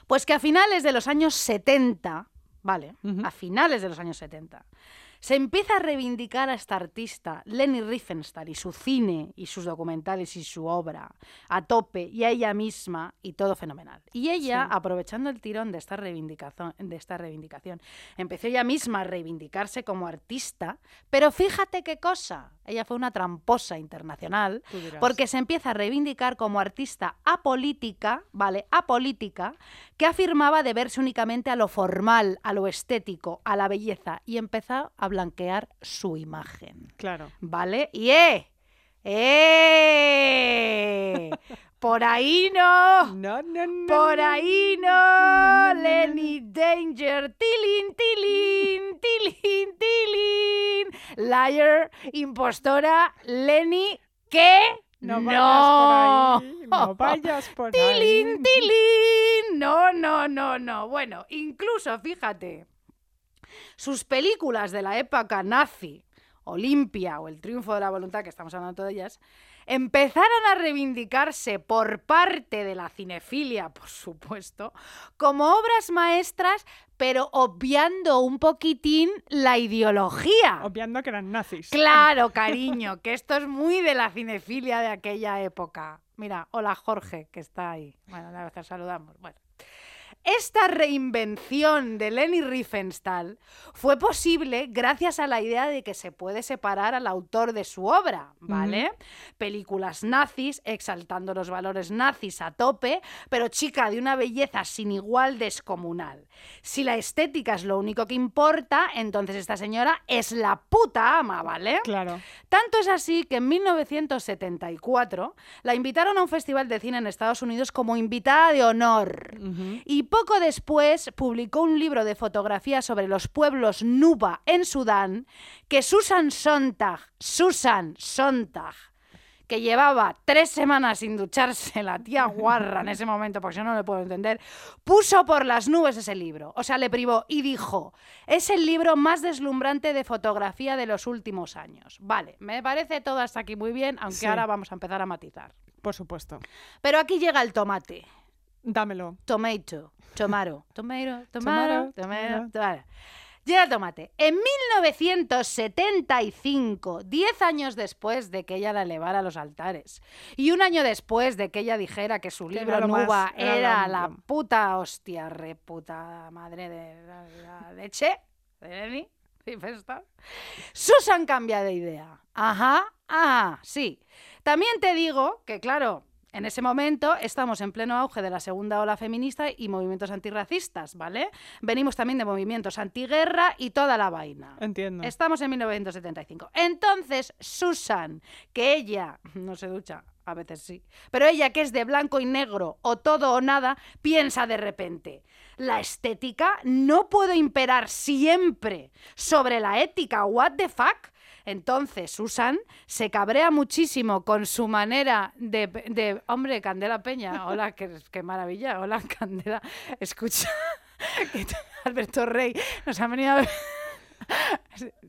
Pues que a finales de los años 70, ¿vale? A finales de los años 70, se empieza a reivindicar a esta artista, Leni Riefenstahl, y su cine, y sus documentales, y su obra, a tope, y a ella misma, y todo fenomenal. Y ella, Sí. aprovechando el tirón de esta, reivindicación, de esta reivindicación, empezó ella misma a reivindicarse como artista, pero fíjate qué cosa, ella fue una tramposa internacional, porque se empieza a reivindicar como artista apolítica, ¿vale? Apolítica, que afirmaba deberse únicamente a lo formal, a lo estético, a la belleza, y empezó a blanquear su imagen, Claro. ¿vale? Y ¡eh! ¡Eh! Por ahí no. No, no, no. Por no. ahí no, no, no, no, Lenny Danger, tilín, tilín, tilín, tilín. Liar, impostora, Lenny, ¿qué? No vayas por ahí. No vayas por ahí. Tilín, tilín. No, no, no, no. Bueno, incluso, fíjate, sus películas de la época nazi, Olimpia o El triunfo de la voluntad, que estamos hablando de ellas, empezaron a reivindicarse por parte de la cinefilia, por supuesto, como obras maestras, pero obviando un poquitín la ideología. Obviando que eran nazis. Claro, cariño, que esto es muy de la cinefilia de aquella época. Mira, hola Jorge, que está ahí. Bueno, a veces saludamos. Bueno. Esta reinvención de Leni Riefenstahl fue posible gracias a la idea de que se puede separar al autor de su obra, ¿vale? Películas nazis, exaltando los valores nazis a tope, pero chica de una belleza sin igual descomunal. Si la estética es lo único que importa, entonces esta señora es la puta ama, ¿vale? Claro. Tanto es así que en 1974 la invitaron a un festival de cine en Estados Unidos como invitada de honor. Y poco después publicó un libro de fotografía sobre los pueblos Nuba en Sudán que Susan Sontag, Susan Sontag, que llevaba tres semanas sin ducharse, la tía guarra en ese momento, porque yo no le puedo entender, puso por las nubes ese libro. O sea, le privó y dijo, es el libro más deslumbrante de fotografía de los últimos años. Vale, me parece todo hasta aquí muy bien, aunque Sí. ahora vamos a empezar a matizar. Por supuesto. Pero aquí llega el tomate. Dámelo. Tomato, tomato, Tomato, tomato, tomato. vale. Llega el tomate. En 1975, 10 años después de que ella la elevara a los altares, y un año después de que ella dijera que su libro era más- Nuba era la puta hostia reputa madre de la, la leche, de Lenny Riefenstahl, Susan cambia de idea. Ajá, ajá, sí. También te digo que, claro, en ese momento estamos en pleno auge de la segunda ola feminista y movimientos antirracistas, ¿vale? Venimos también de movimientos antiguerra y toda la vaina. Entiendo. Estamos en 1975. Entonces, Susan, que ella no se ducha, a veces sí, pero ella que es de blanco y negro o todo o nada, piensa de repente, la estética no puede imperar siempre sobre la ética, what the fuck? Entonces, Susan se cabrea muchísimo con su manera de... de- hombre, Candela Peña, hola, qué, qué maravilla, hola, Candela, escucha, que Alberto Rey nos ha venido a ver...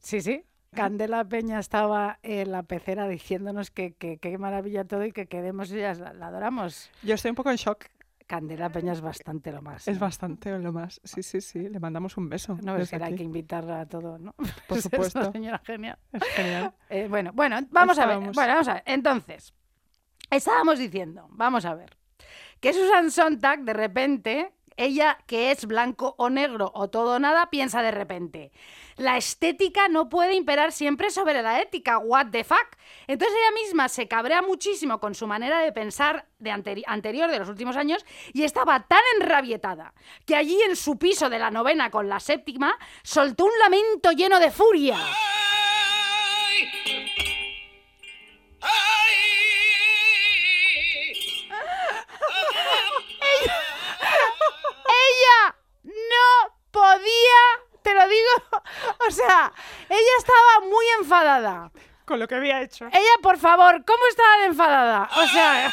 Sí, sí. Candela Peña estaba en la pecera diciéndonos que qué maravilla todo y que queremos, ya la, la adoramos. Yo estoy un poco en shock. Candela Peña es bastante lo más. Es bastante lo más. Sí, sí, sí. Le mandamos un beso. No, es que hay que invitarla a todo, ¿no? Por Es una supuesto. señora genial. Es genial. Eh, bueno, bueno, vamos a ver. Bueno, vamos a ver. Entonces, estábamos diciendo, vamos a ver, que Susan Sontag, de repente, ella que es blanco o negro o todo o nada, piensa de repente, la estética no puede imperar siempre sobre la ética, what the fuck. Entonces ella misma se cabrea muchísimo con su manera de pensar de anteri- anterior de los últimos años y estaba tan enrabietada que allí en su piso de la novena con la séptima soltó un lamento lleno de furia. podía, te lo digo, o sea, ella estaba muy enfadada. Con lo que había hecho. Ella, por favor, ¿cómo estaba de enfadada? O sea...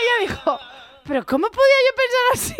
ella dijo, pero ¿cómo podía yo pensar así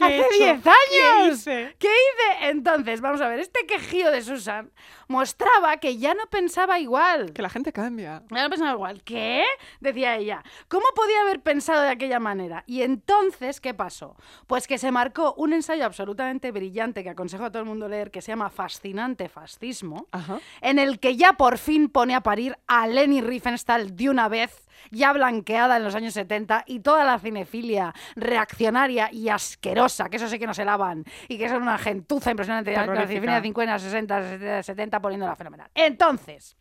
hace 10 años? ¿Qué hice? ¿Qué hice? Entonces, vamos a ver, este quejío de Susan mostraba que ya no pensaba igual. Que la gente cambia. Ya no pensaba igual. ¿Qué? Decía ella. ¿Cómo podía haber pensado de aquella manera? Y entonces, ¿qué pasó? Pues que se marcó un ensayo absolutamente brillante que aconsejo a todo el mundo leer, que se llama Fascinante Fascismo, Ajá. en el que ya por fin pone a parir a Leni Riefenstahl de una vez, ya blanqueada en los años 70, y toda la cinefilia reaccionaria y asquerosa, que eso sí que no se lavan, y que son una gentuza impresionante, la Terrorífica. cinefilia de 50, 60, 70, poniéndola fenomenal. Entonces...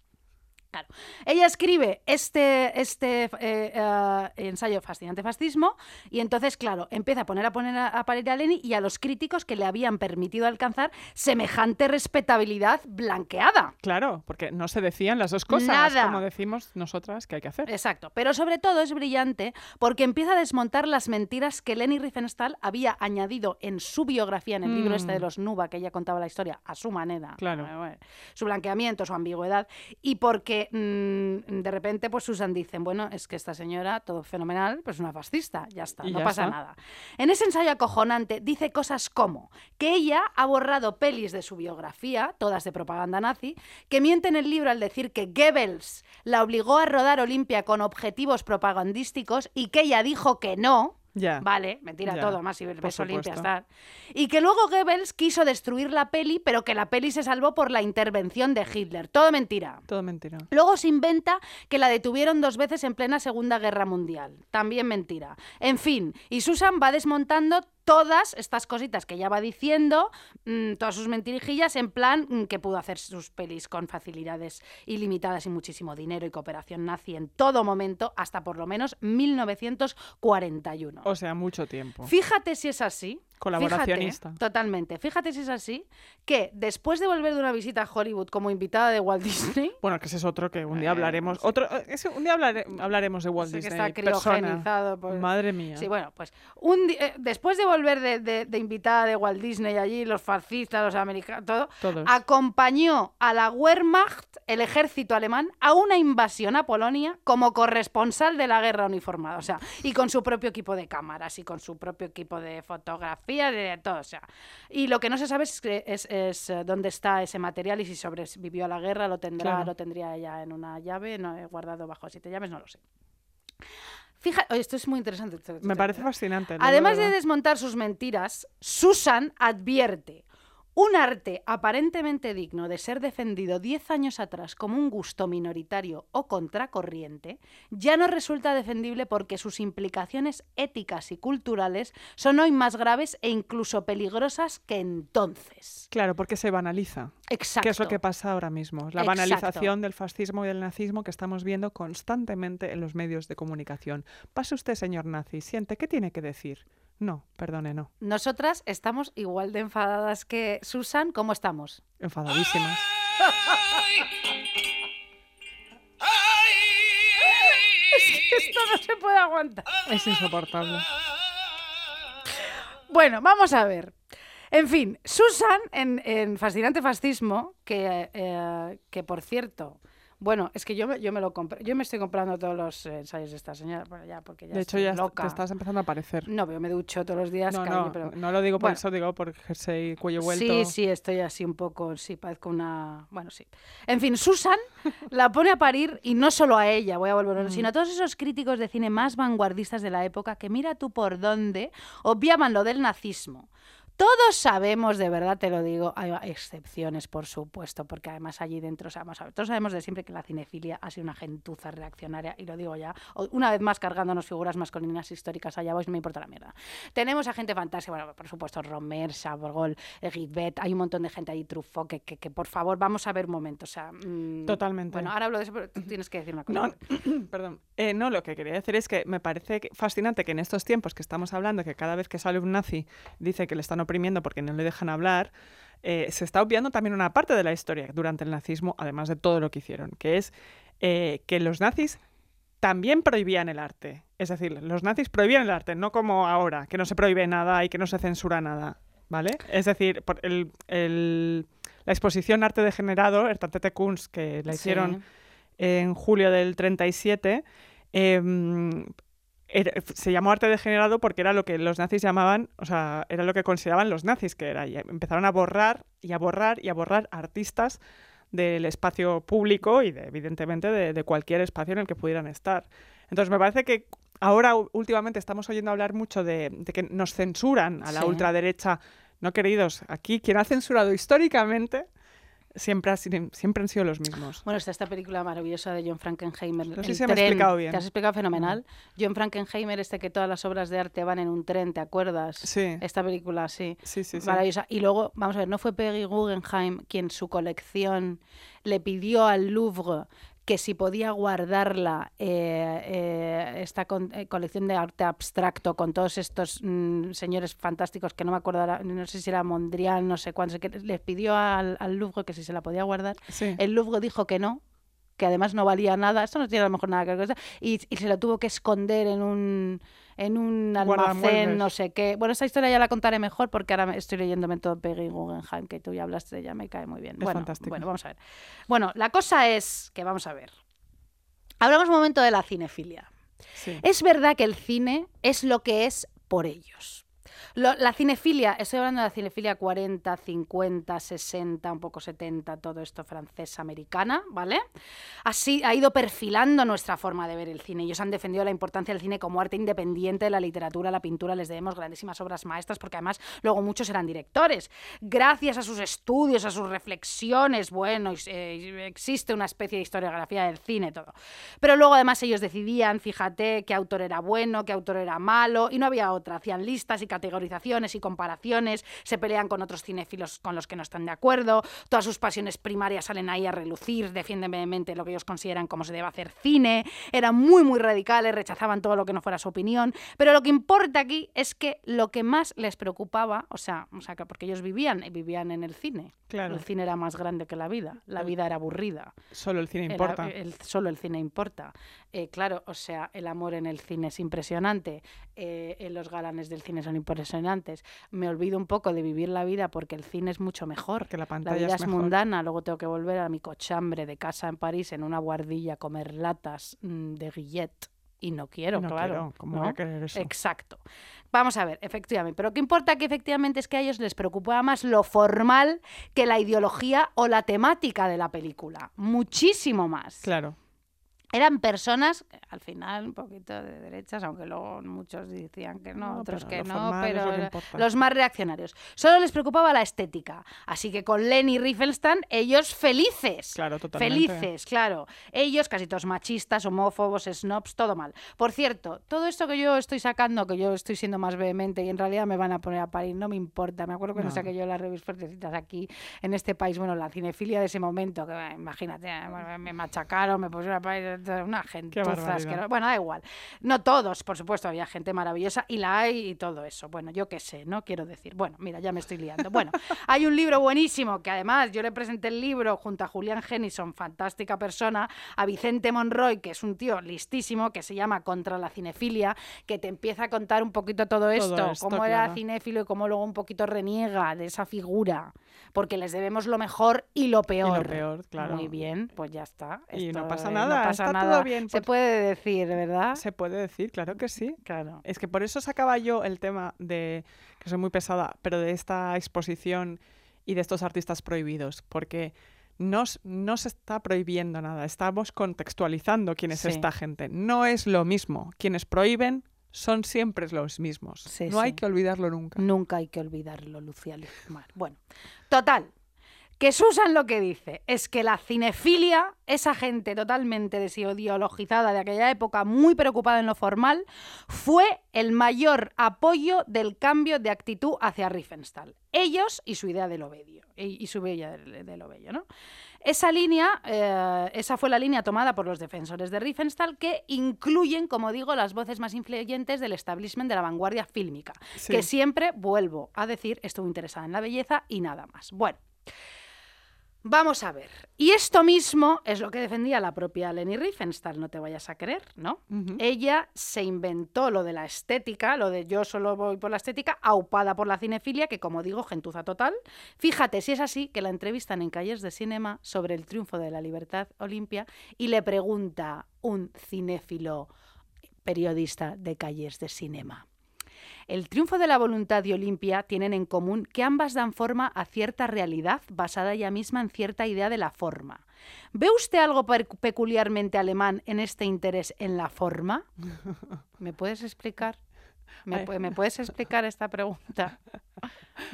Claro. Ella escribe este, este eh, eh, ensayo Fascinante Fascismo y entonces, claro, empieza a poner a poner a, a parir a Lenin y a los críticos que le habían permitido alcanzar semejante respetabilidad blanqueada. Claro, porque no se decían las dos cosas, Nada. como decimos nosotras que hay que hacer. Exacto, pero sobre todo es brillante porque empieza a desmontar las mentiras que Leni Riefenstahl había añadido en su biografía, en el libro este de Mm. los Nuba, que ella contaba la historia a su manera. Claro. Eh, su blanqueamiento, su ambigüedad, y porque mm, de repente pues Susan dicen, bueno, es que esta señora, todo fenomenal, pues es una fascista, ya está, Y no ya pasa está. nada. En ese ensayo acojonante dice cosas como que ella ha borrado pelis de su biografía, todas de propaganda nazi, que miente en el libro al decir que Goebbels la obligó a rodar Olimpia con objetivos propagandísticos y que ella dijo que no. Ya. Vale, mentira Ya, todo, más Olimpia supuesto. está. Y que luego Goebbels quiso destruir la peli, pero que la peli se salvó por la intervención de Hitler. Todo mentira. Todo mentira. Luego se inventa que la detuvieron dos veces en plena Segunda Guerra Mundial. También mentira. En fin, y Susan va desmontando todas estas cositas que ella va diciendo, mm, todas sus mentirijillas, en plan mm, que pudo hacer sus pelis con facilidades ilimitadas y muchísimo dinero y cooperación nazi en todo momento, hasta por lo menos 1941. O sea, mucho tiempo. Fíjate si es así. Colaboracionista. fíjate, totalmente. Fíjate si es así, que después de volver de una visita a Hollywood como invitada de Walt Disney, Bueno, que ese es otro que un día Eh, hablaremos. Otro, eh, ese- un día hablare- hablaremos de Walt que Disney. está criogenizado por- Madre mía. Sí, bueno, pues un eh, después de volver de, de- de invitada de Walt Disney allí, los fascistas, los americanos, todo, Todos. acompañó a la Wehrmacht, el ejército alemán, a una invasión a Polonia como corresponsal de la guerra uniformada. O sea, y con su propio equipo de cámaras y con su propio equipo de fotografía, de todo. O sea, y lo que no se sabe es, es, es, eh, dónde está ese material y si sobrevivió a la guerra, lo tendrá, Claro. lo tendría ella en una llave, no he guardado bajo siete llaves, no lo sé. Fíjate, esto es muy interesante. Me parece fascinante. Además de desmontar sus mentiras, Susan advierte. Un arte aparentemente digno de ser defendido 10 años atrás como un gusto minoritario o contracorriente, ya no resulta defendible porque sus implicaciones éticas y culturales son hoy más graves e incluso peligrosas que entonces. Claro, porque se banaliza. Exacto. ¿Qué es lo que pasa ahora mismo? La Exacto. banalización del fascismo y del nazismo que estamos viendo constantemente en los medios de comunicación. Pase usted, señor nazi, siente, ¿qué tiene que decir? No, perdone, no. Nosotras estamos igual de enfadadas que Susan. ¿Cómo estamos? Enfadadísimas. Esto no se puede aguantar. Es insoportable. Bueno, vamos a ver. En fin, Susan en, en Fascinante Fascismo, que, eh, que por cierto, bueno, es que yo me, yo me lo compré, yo me estoy comprando todos los eh, ensayos de esta señora, bueno, ya porque ya De hecho, ya loca. te estás empezando a aparecer. No, pero me ducho todos los días, No, cariño, no, pero... no lo digo por Bueno. eso, digo por jersey cuello vuelto. Sí, sí, estoy así un poco, sí, parezco una... Bueno, sí. En fin, Susan la pone a parir y no solo a ella, voy a volver, Mm. sino a todos esos críticos de cine más vanguardistas de la época que mira tú por dónde obviaban lo del nazismo. Todos sabemos, de verdad te lo digo, hay excepciones, por supuesto, porque además allí dentro, ver, todos sabemos de siempre que la cinefilia ha sido una gentuza reaccionaria, y lo digo ya, una vez más cargándonos figuras masculinas históricas, allá vais, no me importa la mierda. Tenemos a gente fantástica, bueno, por supuesto, Romer, Chabrol, Guibet, hay un montón de gente ahí, Truffaut, que, que, que, por favor, vamos a ver un momento, o sea... mm, Totalmente. Bueno, ahora hablo de eso, pero tú tienes que decir una cosa. No, perdón. Eh, no, lo que quería decir es que me parece fascinante que en estos tiempos que estamos hablando, que cada vez que sale un nazi dice que le están porque no le dejan hablar, eh, se está obviando también una parte de la historia durante el nazismo, además de todo lo que hicieron, que es eh, que los nazis también prohibían el arte. Es decir, los nazis prohibían el arte, no como ahora, que no se prohíbe nada y que no se censura nada. ¿Vale? Es decir, por el- el- la exposición Arte Degenerado, Ertantete Kunst, que la hicieron Sí. en julio del 37, em, era- se llamó arte degenerado porque era lo que los nazis llamaban, o sea, era lo que consideraban los nazis que era. Y empezaron a borrar y a borrar y a borrar artistas del espacio público y, de, evidentemente, de, de cualquier espacio en el que pudieran estar. Entonces, me parece que ahora, últimamente, estamos oyendo hablar mucho de, de que nos censuran a la Sí. ultraderecha. No, queridos, aquí quien ha censurado históricamente siempre, ha siempre han sido los mismos. Bueno, está esta película maravillosa de John Frankenheimer. No sé si me he explicado bien. Te has explicado fenomenal. John Frankenheimer, este que todas las obras de arte van en un tren, ¿te acuerdas? Sí. Esta película, sí. Sí, sí, sí. Maravillosa. Y luego, vamos a ver, ¿no fue Peggy Guggenheim quien su colección le pidió al Louvre que si podía guardarla eh, eh, esta con- eh, colección de arte abstracto con todos estos mm, señores fantásticos que no me acuerdo ahora, no sé si era Mondrian, no sé cuántos, que les pidió al, al Louvre que si se la podía guardar. Sí. El Louvre dijo que no, que además no valía nada, esto no tiene a lo mejor nada que ver con eso, y, y se lo tuvo que esconder en un, en un almacén, no sé qué. Bueno, esa historia ya la contaré mejor porque ahora estoy leyéndome todo Peggy Guggenheim, que tú ya hablaste de ella, me cae muy bien. Es bueno, fantástico. bueno, vamos a ver. Bueno, la cosa es que vamos a ver. Hablamos un momento de la cinefilia. sí. Es verdad que el cine es lo que es por ellos. La cinefilia, estoy hablando de la cinefilia 40, 50, 60, un poco 70, todo esto francesa, americana, ¿vale? Así ha ido perfilando nuestra forma de ver el cine. Ellos han defendido la importancia del cine como arte independiente de la literatura, la pintura. Les debemos grandísimas obras maestras porque además luego muchos eran directores. Gracias a sus estudios, a sus reflexiones, bueno, eh, existe una especie de historiografía del cine, todo. Pero luego además ellos decidían, fíjate, qué autor era bueno, qué autor era malo, y no había otra. Hacían listas y y comparaciones, se pelean con otros cinéfilos con los que no están de acuerdo, todas sus pasiones primarias salen ahí a relucir, defienden vehemente lo que ellos consideran como se debe hacer cine, eran muy, muy radicales, rechazaban todo lo que no fuera su opinión, pero lo que importa aquí es que lo que más les preocupaba, o sea, o sea que porque ellos vivían, vivían en el cine, Claro. el cine era más grande que la vida, la vida era aburrida. Solo el cine importa. el- solo el cine importa. Eh, claro, o sea, el amor en el cine es impresionante. eh, eh, los galanes del cine son impresionantes. Me olvido un poco de vivir la vida porque el cine es mucho mejor. Que la La pantalla vida es mundana, luego tengo que volver a mi cochambre de casa en París en una guardilla a comer latas mm, de guillet. Y no quiero, No claro. quiero, ¿cómo ¿no? voy a querer eso? Exacto. Vamos a ver, efectivamente. Pero que importa que efectivamente es que a ellos les preocupaba más lo formal que la ideología o la temática de la película. Muchísimo más. Claro. Eran personas, eh, al final, un poquito de derechas, aunque luego muchos decían que no, No, otros que no, pero lo los más reaccionarios. Solo les preocupaba la estética. Así que con Lenny Riefenstahl, ellos felices. Claro, totalmente. Felices, claro. Ellos casi todos machistas, homófobos, snobs, todo mal. Por cierto, todo esto que yo estoy sacando, que yo estoy siendo más vehemente y en realidad me van a poner a parir, no me importa. Me acuerdo que no, No. saqué yo las revistas fuertecitas aquí en este país. Bueno, la cinefilia de ese momento, que imagínate, eh, me machacaron, me pusieron a parir, una asquerosa. Bueno, da igual. No todos, por supuesto, había gente maravillosa y la hay y todo eso. Bueno, yo qué sé, ¿no? Quiero decir. Bueno, mira, ya me estoy liando. Bueno, hay un libro buenísimo que además yo le presenté el libro junto a Julián Genison, fantástica persona, a Vicente Monroy, que es un tío listísimo, que se llama Contra la cinefilia, que te empieza a contar un poquito todo esto, esto, cómo era cinéfilo y cómo luego un poquito reniega de esa figura, porque les debemos lo mejor y lo peor. peor, claro. Muy bien, pues ya está. Y no pasa nada, pasa está todo nada. bien, Se por- puede decir, ¿verdad? Se puede decir, claro que sí. Claro. Es que por eso sacaba yo el tema de, que soy muy pesada, pero de esta exposición y de estos artistas prohibidos, porque no, no se está prohibiendo nada, estamos contextualizando quién es Sí. esta gente. No es lo mismo. Quienes prohíben son siempre los mismos. Sí, no hay que olvidarlo nunca. Nunca hay que olvidarlo, Lucía Ligmar. Bueno, total. Que Susan lo que dice es que la cinefilia, esa gente totalmente desideologizada de aquella época, muy preocupada en lo formal, fue el mayor apoyo del cambio de actitud hacia Riefenstahl. Ellos y su idea del obello, y su idea del, del obello, ¿no? Esa línea, eh, esa fue la línea tomada por los defensores de Riefenstahl que incluyen, como digo, las voces más influyentes del establishment de la vanguardia fílmica, Sí. que siempre, vuelvo a decir, estuvo interesada en la belleza y nada más. Bueno, vamos a ver. Y esto mismo es lo que defendía la propia Leni Riefenstahl, no te vayas a creer, ¿no? Ella se inventó lo de la estética, lo de yo solo voy por la estética, aupada por la cinefilia, que como digo, gentuza total. Fíjate si es así que la entrevistan en Calles de Cinema sobre el triunfo de la libertad Olimpia y le pregunta un cinéfilo periodista de calles de cinema. El triunfo de la voluntad y Olimpia tienen en común que ambas dan forma a cierta realidad basada ella misma en cierta idea de la forma. ¿Ve usted algo peculiarmente alemán en este interés en la forma? ¿Me puedes explicar? ¿Me, me puedes explicar esta pregunta?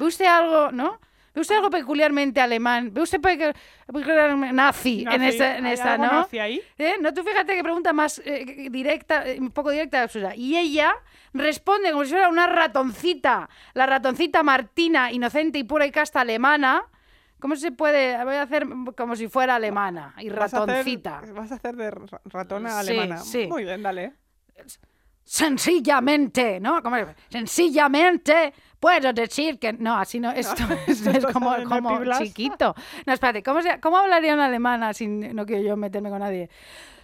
¿Ve usted algo, no? ¿Ve usted algo peculiarmente alemán? ¿Ve usted pecu- peculiarmente nazi, en Nazi, esta, en ¿hay esta, algo no? nazi ahí? ¿Eh? No, tú fíjate que pregunta más eh, directa, eh, un poco directa absurda. Y ella responde como si fuera una ratoncita, la ratoncita Martina, inocente y pura y casta alemana. ¿Cómo se puede? Voy a hacer como si fuera alemana y Vas a hacer- ratoncita. Vas a hacer de ra- ratona Sí, alemana. sí. Muy bien, dale. Sencillamente, ¿no? ¿Cómo es? Sencillamente puedo decir que. No, así no. Esto es, es como, ¿En el como chiquito. No, espérate, ¿cómo, se- ¿cómo hablaría una alemana sin. No quiero yo meterme con nadie.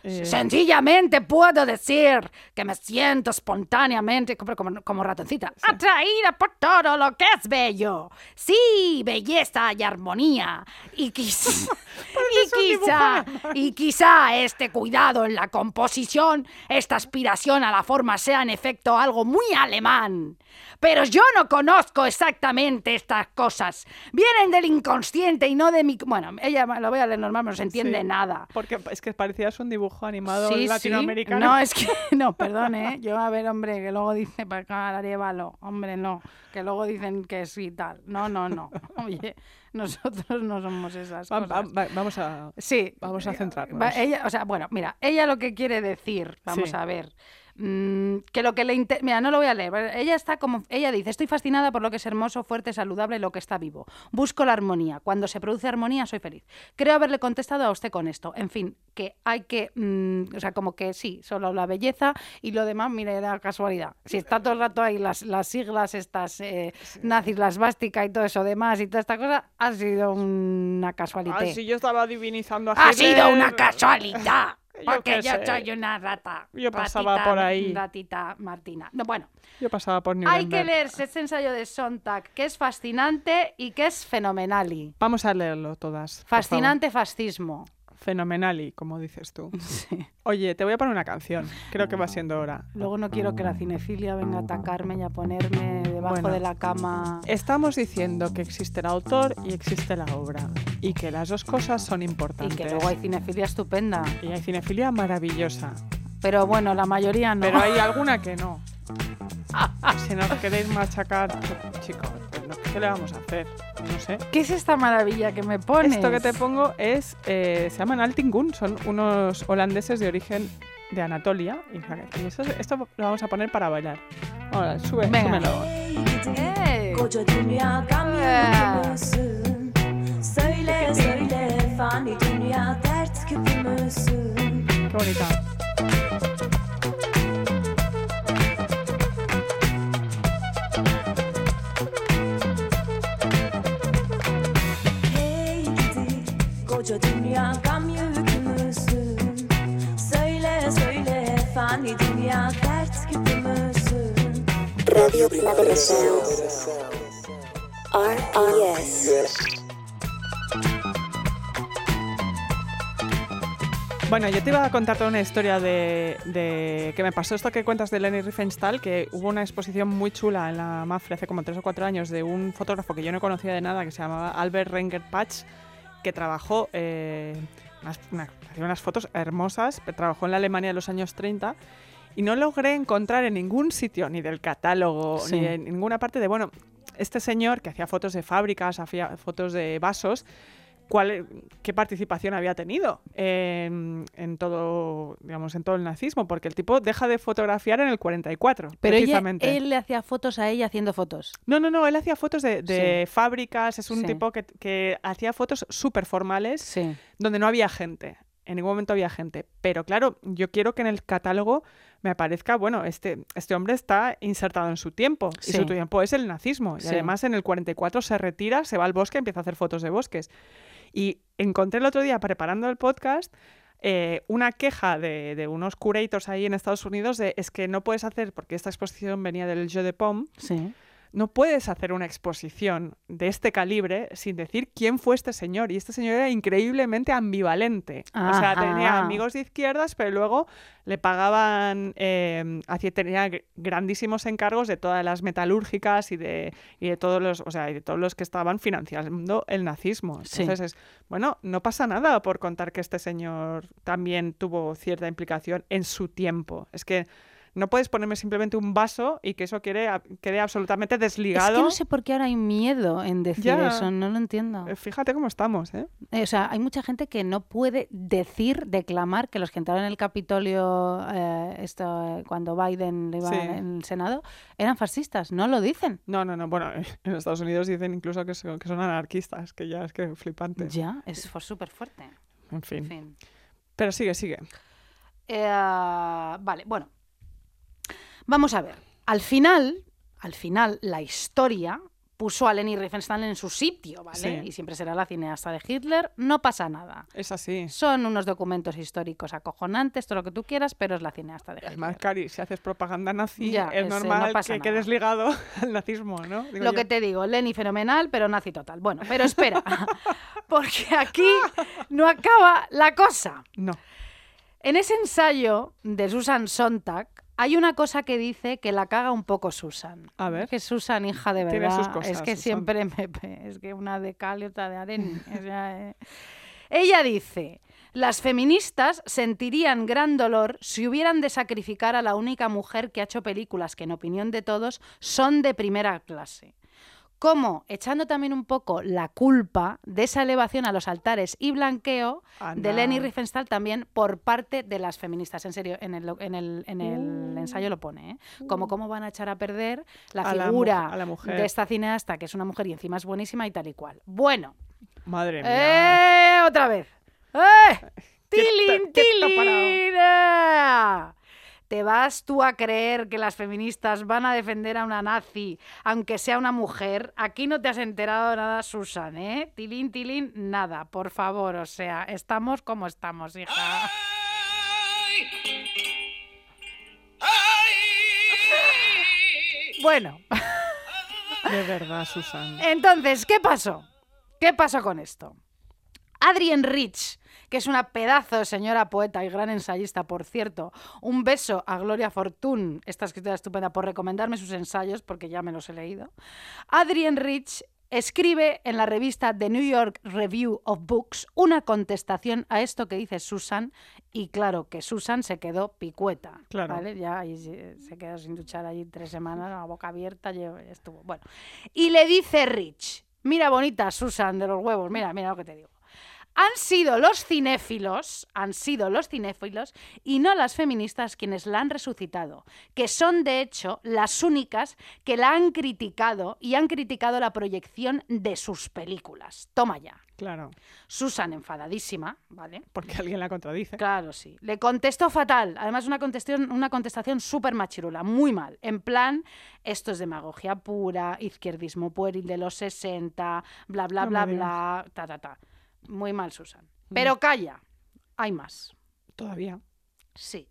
Eh, Sencillamente puedo decir que me siento espontáneamente, como, como, ratoncita, atraída por todo lo que es bello. Sí, belleza y armonía. Y, quiz- y quizá, y quizá este cuidado en la composición, esta aspiración a la forma sea en efecto algo muy alemán. Pero yo no conozco exactamente estas cosas. Vienen del inconsciente y no de mi... Bueno, ella lo voy a leer normal, no se entiende Sí. nada. Porque es que parecías un dibujo animado Sí, sí. latinoamericano. No, es que, no, perdón, ¿eh? Yo, a ver, hombre, que luego dice para acá Arevalo. Hombre, no. Que luego dicen que sí y tal. No, no, no. Oye, nosotros no somos esas Va- cosas. va- vamos a... Sí. Vamos a centrarnos. ella, o sea, bueno, mira, ella lo que quiere decir, vamos Sí. a ver, mm, que lo que le inter- mira, no lo voy a leer. Ella está como, ella dice, estoy fascinada por lo que es hermoso, fuerte, saludable, lo que está vivo. Busco la armonía. Cuando se produce armonía, soy feliz. Creo haberle contestado a usted con esto. En fin, que hay que, mm, o sea, como que sí, solo la belleza y lo demás, mire, era casualidad. Si está todo el rato ahí las, las siglas estas eh, nazis, las básicas y todo eso demás y toda esta cosa, ha sido una casualidad. Ah, sí, yo estaba divinizando a Ha sido una casualidad. Yo Porque yo soy una rata. Yo pasaba ratita- por ahí. Ratita Martina. No, bueno, Yo pasaba por hay Nuremberg. que leerse este ensayo de Sontag, que es fascinante y que es fenomenali. Vamos a leerlo todas. Fascinante fascismo. Favor. Fenomenali, como dices tú. Oye, te voy a poner una canción. Creo que va siendo hora. Luego no quiero que la cinefilia venga a atacarme y a ponerme debajo Bueno. de la cama. Estamos diciendo que existe el autor y existe la obra. Y que las dos cosas son Y importantes. que luego hay cinefilia estupenda. Y hay cinefilia maravillosa. Pero bueno, la mayoría no. Pero hay alguna que no. si nos queréis machacar, chicos, ¿qué le vamos a hacer? No sé. ¿Qué es esta maravilla que me pones? Esto que te pongo es, eh, se llaman Altingun, son unos holandeses de origen de Anatolia. Y, eso- esto lo vamos a poner para bailar. Ahora, sube, Venga. súbelo. ¡Eh! Koca dünya koca dünya gam yükümüzsün Söyle söyle fani dünya dert küpümüzsün Radio Primavera Sound. RPS. Bueno, yo te iba a contar toda una historia de, de- que me pasó esto que cuentas de Leni Riefenstahl, que hubo una exposición muy chula en la MAFRE hace como tres o cuatro años de un fotógrafo que yo no conocía de nada, que se llamaba Albert Renger Patch, que trabajó, eh, unas, una- hacía unas fotos hermosas, trabajó en la Alemania de los años 30 y no logré encontrar en ningún sitio, ni del catálogo, Sí. ni en ninguna parte de, bueno, este señor que hacía fotos de fábricas, hacía fotos de vasos, cuál, qué participación había tenido en, en todo, digamos, en todo el nazismo, porque el tipo deja de fotografiar en el 44, Pero ella- precisamente. él le hacía fotos a ella haciendo fotos. No, no, no, él hacía fotos de, de fábricas, es un Sí. tipo que, que hacía fotos súper formales Sí. donde no había gente. En ningún momento había gente. Pero claro, yo quiero que en el catálogo me aparezca, bueno, este, este hombre está insertado en su tiempo. Y su tiempo es el nazismo. Y Sí. además en el 44 se retira, se va al bosque, empieza a hacer fotos de bosques. Y encontré el otro día, preparando el podcast, eh, una queja de, unos curators ahí en Estados Unidos de es que no puedes hacer, porque esta exposición venía del Jeu de Pomme, Sí. No puedes hacer una exposición de este calibre sin decir quién fue este señor. Y este señor era increíblemente ambivalente. O sea, tenía amigos de izquierdas, pero luego le pagaban, eh, hacía, tenía gr- grandísimos encargos de todas las metalúrgicas y de, y de todos los, o sea, y de todos los que estaban financiando el nazismo. Sí. Entonces es, bueno, no pasa nada por contar que este señor también tuvo cierta implicación en su tiempo. Es que no puedes ponerme simplemente un vaso y que eso quede, quede absolutamente Es desligado. que no sé por qué ahora hay miedo en decir Ya. eso, no lo entiendo. Eh, Fíjate cómo estamos, ¿eh? Eh, O sea, hay mucha gente que no puede decir, declamar que los que entraron en el Capitolio eh, esto, eh, cuando Biden iba Sí. en el Senado eran fascistas, no lo dicen. No, no, no. Bueno, en Estados Unidos dicen incluso que son, que son anarquistas, que ya es que flipante. Ya, es súper fuerte. En fin. En fin. Pero sigue, sigue. Eh, vale, bueno. Vamos a ver. Al final, al final, la historia puso a Leni Riefenstahl en su sitio, ¿vale? Sí. Y siempre será la cineasta de Hitler, no pasa nada. Es así. Son unos documentos históricos acojonantes, todo lo que tú quieras, pero es la cineasta de Hitler. Además, Cari, si haces propaganda nazi, Ya, es ese, no normal pasa que nada. quedes ligado al nazismo, ¿no? Digo Lo yo. que te digo, Lenny fenomenal, pero nazi total. Bueno, pero espera, porque aquí no acaba la cosa. No. En ese ensayo de Susan Sontag hay una cosa que dice que la caga un poco Susan. A ver. Que Susan, hija de Tiene verdad, sus cosas, es que Susan. siempre me... Es que una de cal y otra de arena. o sea, eh. Ella dice, las feministas sentirían gran dolor si hubieran de sacrificar a la única mujer que ha hecho películas que en opinión de todos son de primera clase. Como echando también un poco la culpa de esa elevación a los altares y blanqueo de. Leni Riefenstahl también por parte de las feministas. En serio, en el, en el, en el ensayo lo pone, ¿eh? Como cómo van a echar a perder la A figura a la mujer. de esta cineasta, que es una mujer y encima es buenísima y tal y cual. Bueno, Madre mía. ¡eh! Otra vez. ¡Eh! ¡Tilín, tilín! ¿Te vas tú a creer que las feministas van a defender a una nazi, aunque sea una mujer? Aquí no te has enterado de nada, Susan, ¿eh? Tilín, tilín, nada, por favor. O sea, estamos como estamos, hija. Bueno, De verdad, Susan. entonces, ¿qué pasó? ¿Qué pasó con esto? Adrienne Rich, que es una pedazo de señora poeta y gran ensayista, por cierto. Un beso a Gloria Fortune, esta escritora estupenda, por recomendarme sus ensayos, porque ya me los he leído. Adrienne Rich escribe en la revista The New York Review of Books una contestación a esto que dice Susan, y claro que Susan se quedó picueta. Claro. ¿vale? Ya ahí se quedó sin duchar allí tres semanas, la boca abierta, y estuvo. Bueno, y le dice Rich, mira bonita Susan de los huevos, mira, mira lo que te digo. Han sido los cinéfilos, han sido los cinéfilos y no las feministas quienes la han resucitado, que son de hecho las únicas que la han criticado y han criticado la proyección de sus películas. Toma ya. Claro. Susan enfadadísima, ¿vale? Porque alguien la contradice. Claro, sí. Le contestó fatal. Además, una contestación, una contestación súper machirula, muy mal. En plan, esto es demagogia pura, izquierdismo pueril de los 60, bla, bla, No bla, bla, ta, ta, ta. Muy mal, Susan. Pero calla, hay más. Todavía. Sí.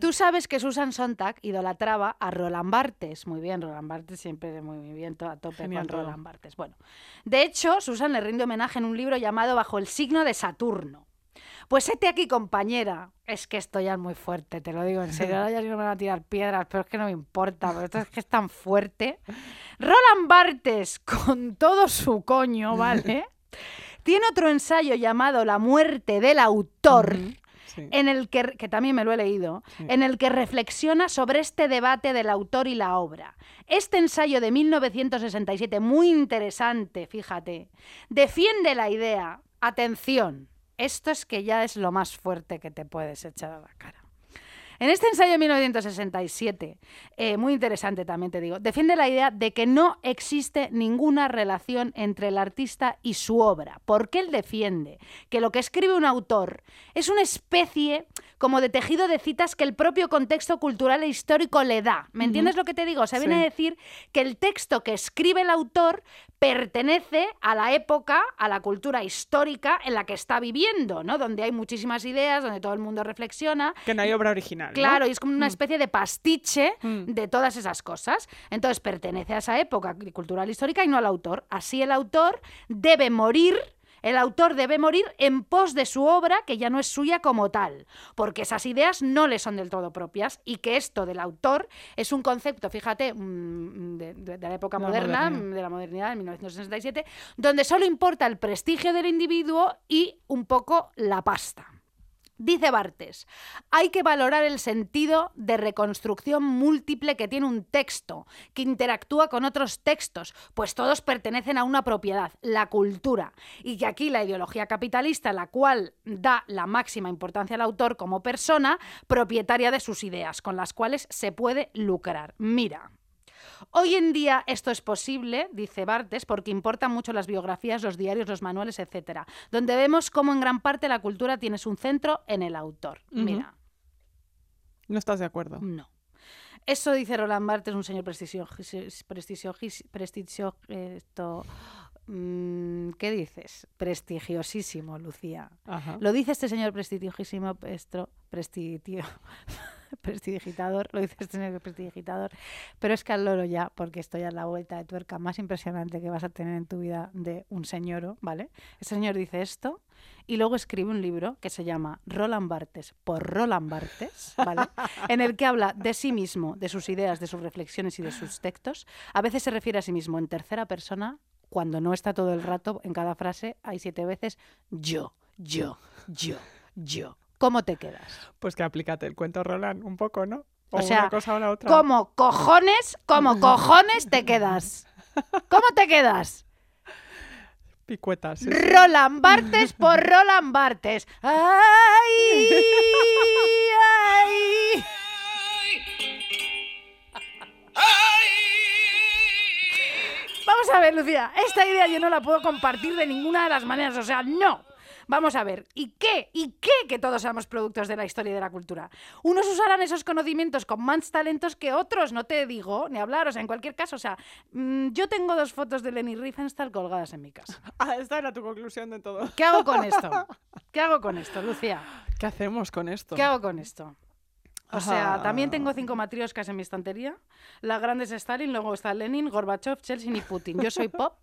Tú sabes que Susan Sontag idolatraba a Roland Barthes. Muy bien, Roland Barthes siempre de muy bien, a tope Genial con todo. Roland Barthes. Bueno, de hecho, Susan le rinde homenaje en un libro llamado Bajo el signo de Saturno. Pues hete aquí, compañera. Es que esto ya es muy fuerte, te lo digo en serio. Ahora ya no me van a tirar piedras, pero es que no me importa, porque esto es que es tan fuerte. Roland Barthes, con todo su coño, ¿vale? Tiene otro ensayo llamado La muerte del autor Sí. en el que, que también me lo he leído, Sí. en el que reflexiona sobre este debate del autor y la obra. Este ensayo de 1967, muy interesante, fíjate, defiende la idea, atención, esto es que ya es lo más fuerte que te puedes echar a la cara. En este ensayo de 1967, eh, muy interesante también te digo, defiende la idea de que no existe ninguna relación entre el artista y su obra, porque él defiende que lo que escribe un autor es una especie como de tejido de citas que el propio contexto cultural e histórico le da. ¿Me entiendes lo que te digo? O sea, viene Sí. a decir que el texto que escribe el autor pertenece a la época, a la cultura histórica en la que está viviendo, ¿no? Donde hay muchísimas ideas, donde todo el mundo reflexiona Que no hay obra original. Claro, y es como una Mm. especie de pastiche Mm. de todas esas cosas. Entonces pertenece a esa época cultural histórica y no al autor. Así el autor debe morir. El autor debe morir en pos de su obra, que ya no es suya como tal, porque esas ideas no le son del todo propias y que esto del autor es un concepto, fíjate, mm, de, de- de la época De la moderna, modernidad. de la modernidad, en 1967, donde solo importa el prestigio del individuo y un poco la pasta. Dice Bartes, hay que valorar el sentido de reconstrucción múltiple que tiene un texto, que interactúa con otros textos, pues todos pertenecen a una propiedad, la cultura, y que aquí la ideología capitalista, la cual da la máxima importancia al autor como persona, propietaria de sus ideas, con las cuales se puede lucrar. Mira. Hoy en día esto es posible, dice Bartes, porque importan mucho las biografías, los diarios, los manuales, etcétera, donde vemos cómo en gran parte la cultura tiene su centro en el autor. Mira, No estás de acuerdo. no. Eso dice Roland Barthes, un señor prestigio, prestigio, prestigio, esto, mm, ¿qué dices? Prestigiosísimo, Lucía. Ajá. Lo dice este señor prestigiosísimo, esto, prestigio, prestidigitador, lo dice este señor prestidigitador, pero es que al loro ya, porque estoy a la vuelta de tuerca más impresionante que vas a tener en tu vida de un señor, ¿vale? Ese señor dice esto y luego escribe un libro que se llama Roland Barthes por Roland Barthes, ¿vale? en el que habla de sí mismo, de sus ideas, de sus reflexiones y de sus textos. A veces se refiere a sí mismo en tercera persona, cuando no está todo el rato en cada frase, hay siete veces yo, yo, yo, yo. ¿Cómo te quedas? Pues que aplícate el cuento Roland un poco, ¿no? O O, sea, una cosa o la otra. ¿Cómo cojones, cómo cojones te quedas? ¿Cómo te quedas? Picuetas. sí. Roland Bartes por Roland Bartes. ¡Ay! ¡Ay! Vamos a ver, Lucía, esta idea yo no la puedo compartir de ninguna de las maneras, o sea, no. Vamos a ver, ¿y qué? ¿Y qué que todos seamos productos de la historia y de la cultura? Unos usarán esos conocimientos con más talentos que otros, no te digo ni hablar, o sea, en cualquier caso, o sea, mm, yo tengo dos fotos de Leni Riefenstahl colgadas en mi casa. Ah, esta era tu conclusión de todo. ¿Qué hago con esto? ¿Qué hago con esto, Lucía? ¿Qué hacemos con esto? ¿Qué hago con esto? O sea, Ajá. también tengo cinco matrioscas en mi estantería. La grande es Stalin, luego está Lenin, Gorbachev, Chelsea y Putin. Yo soy pop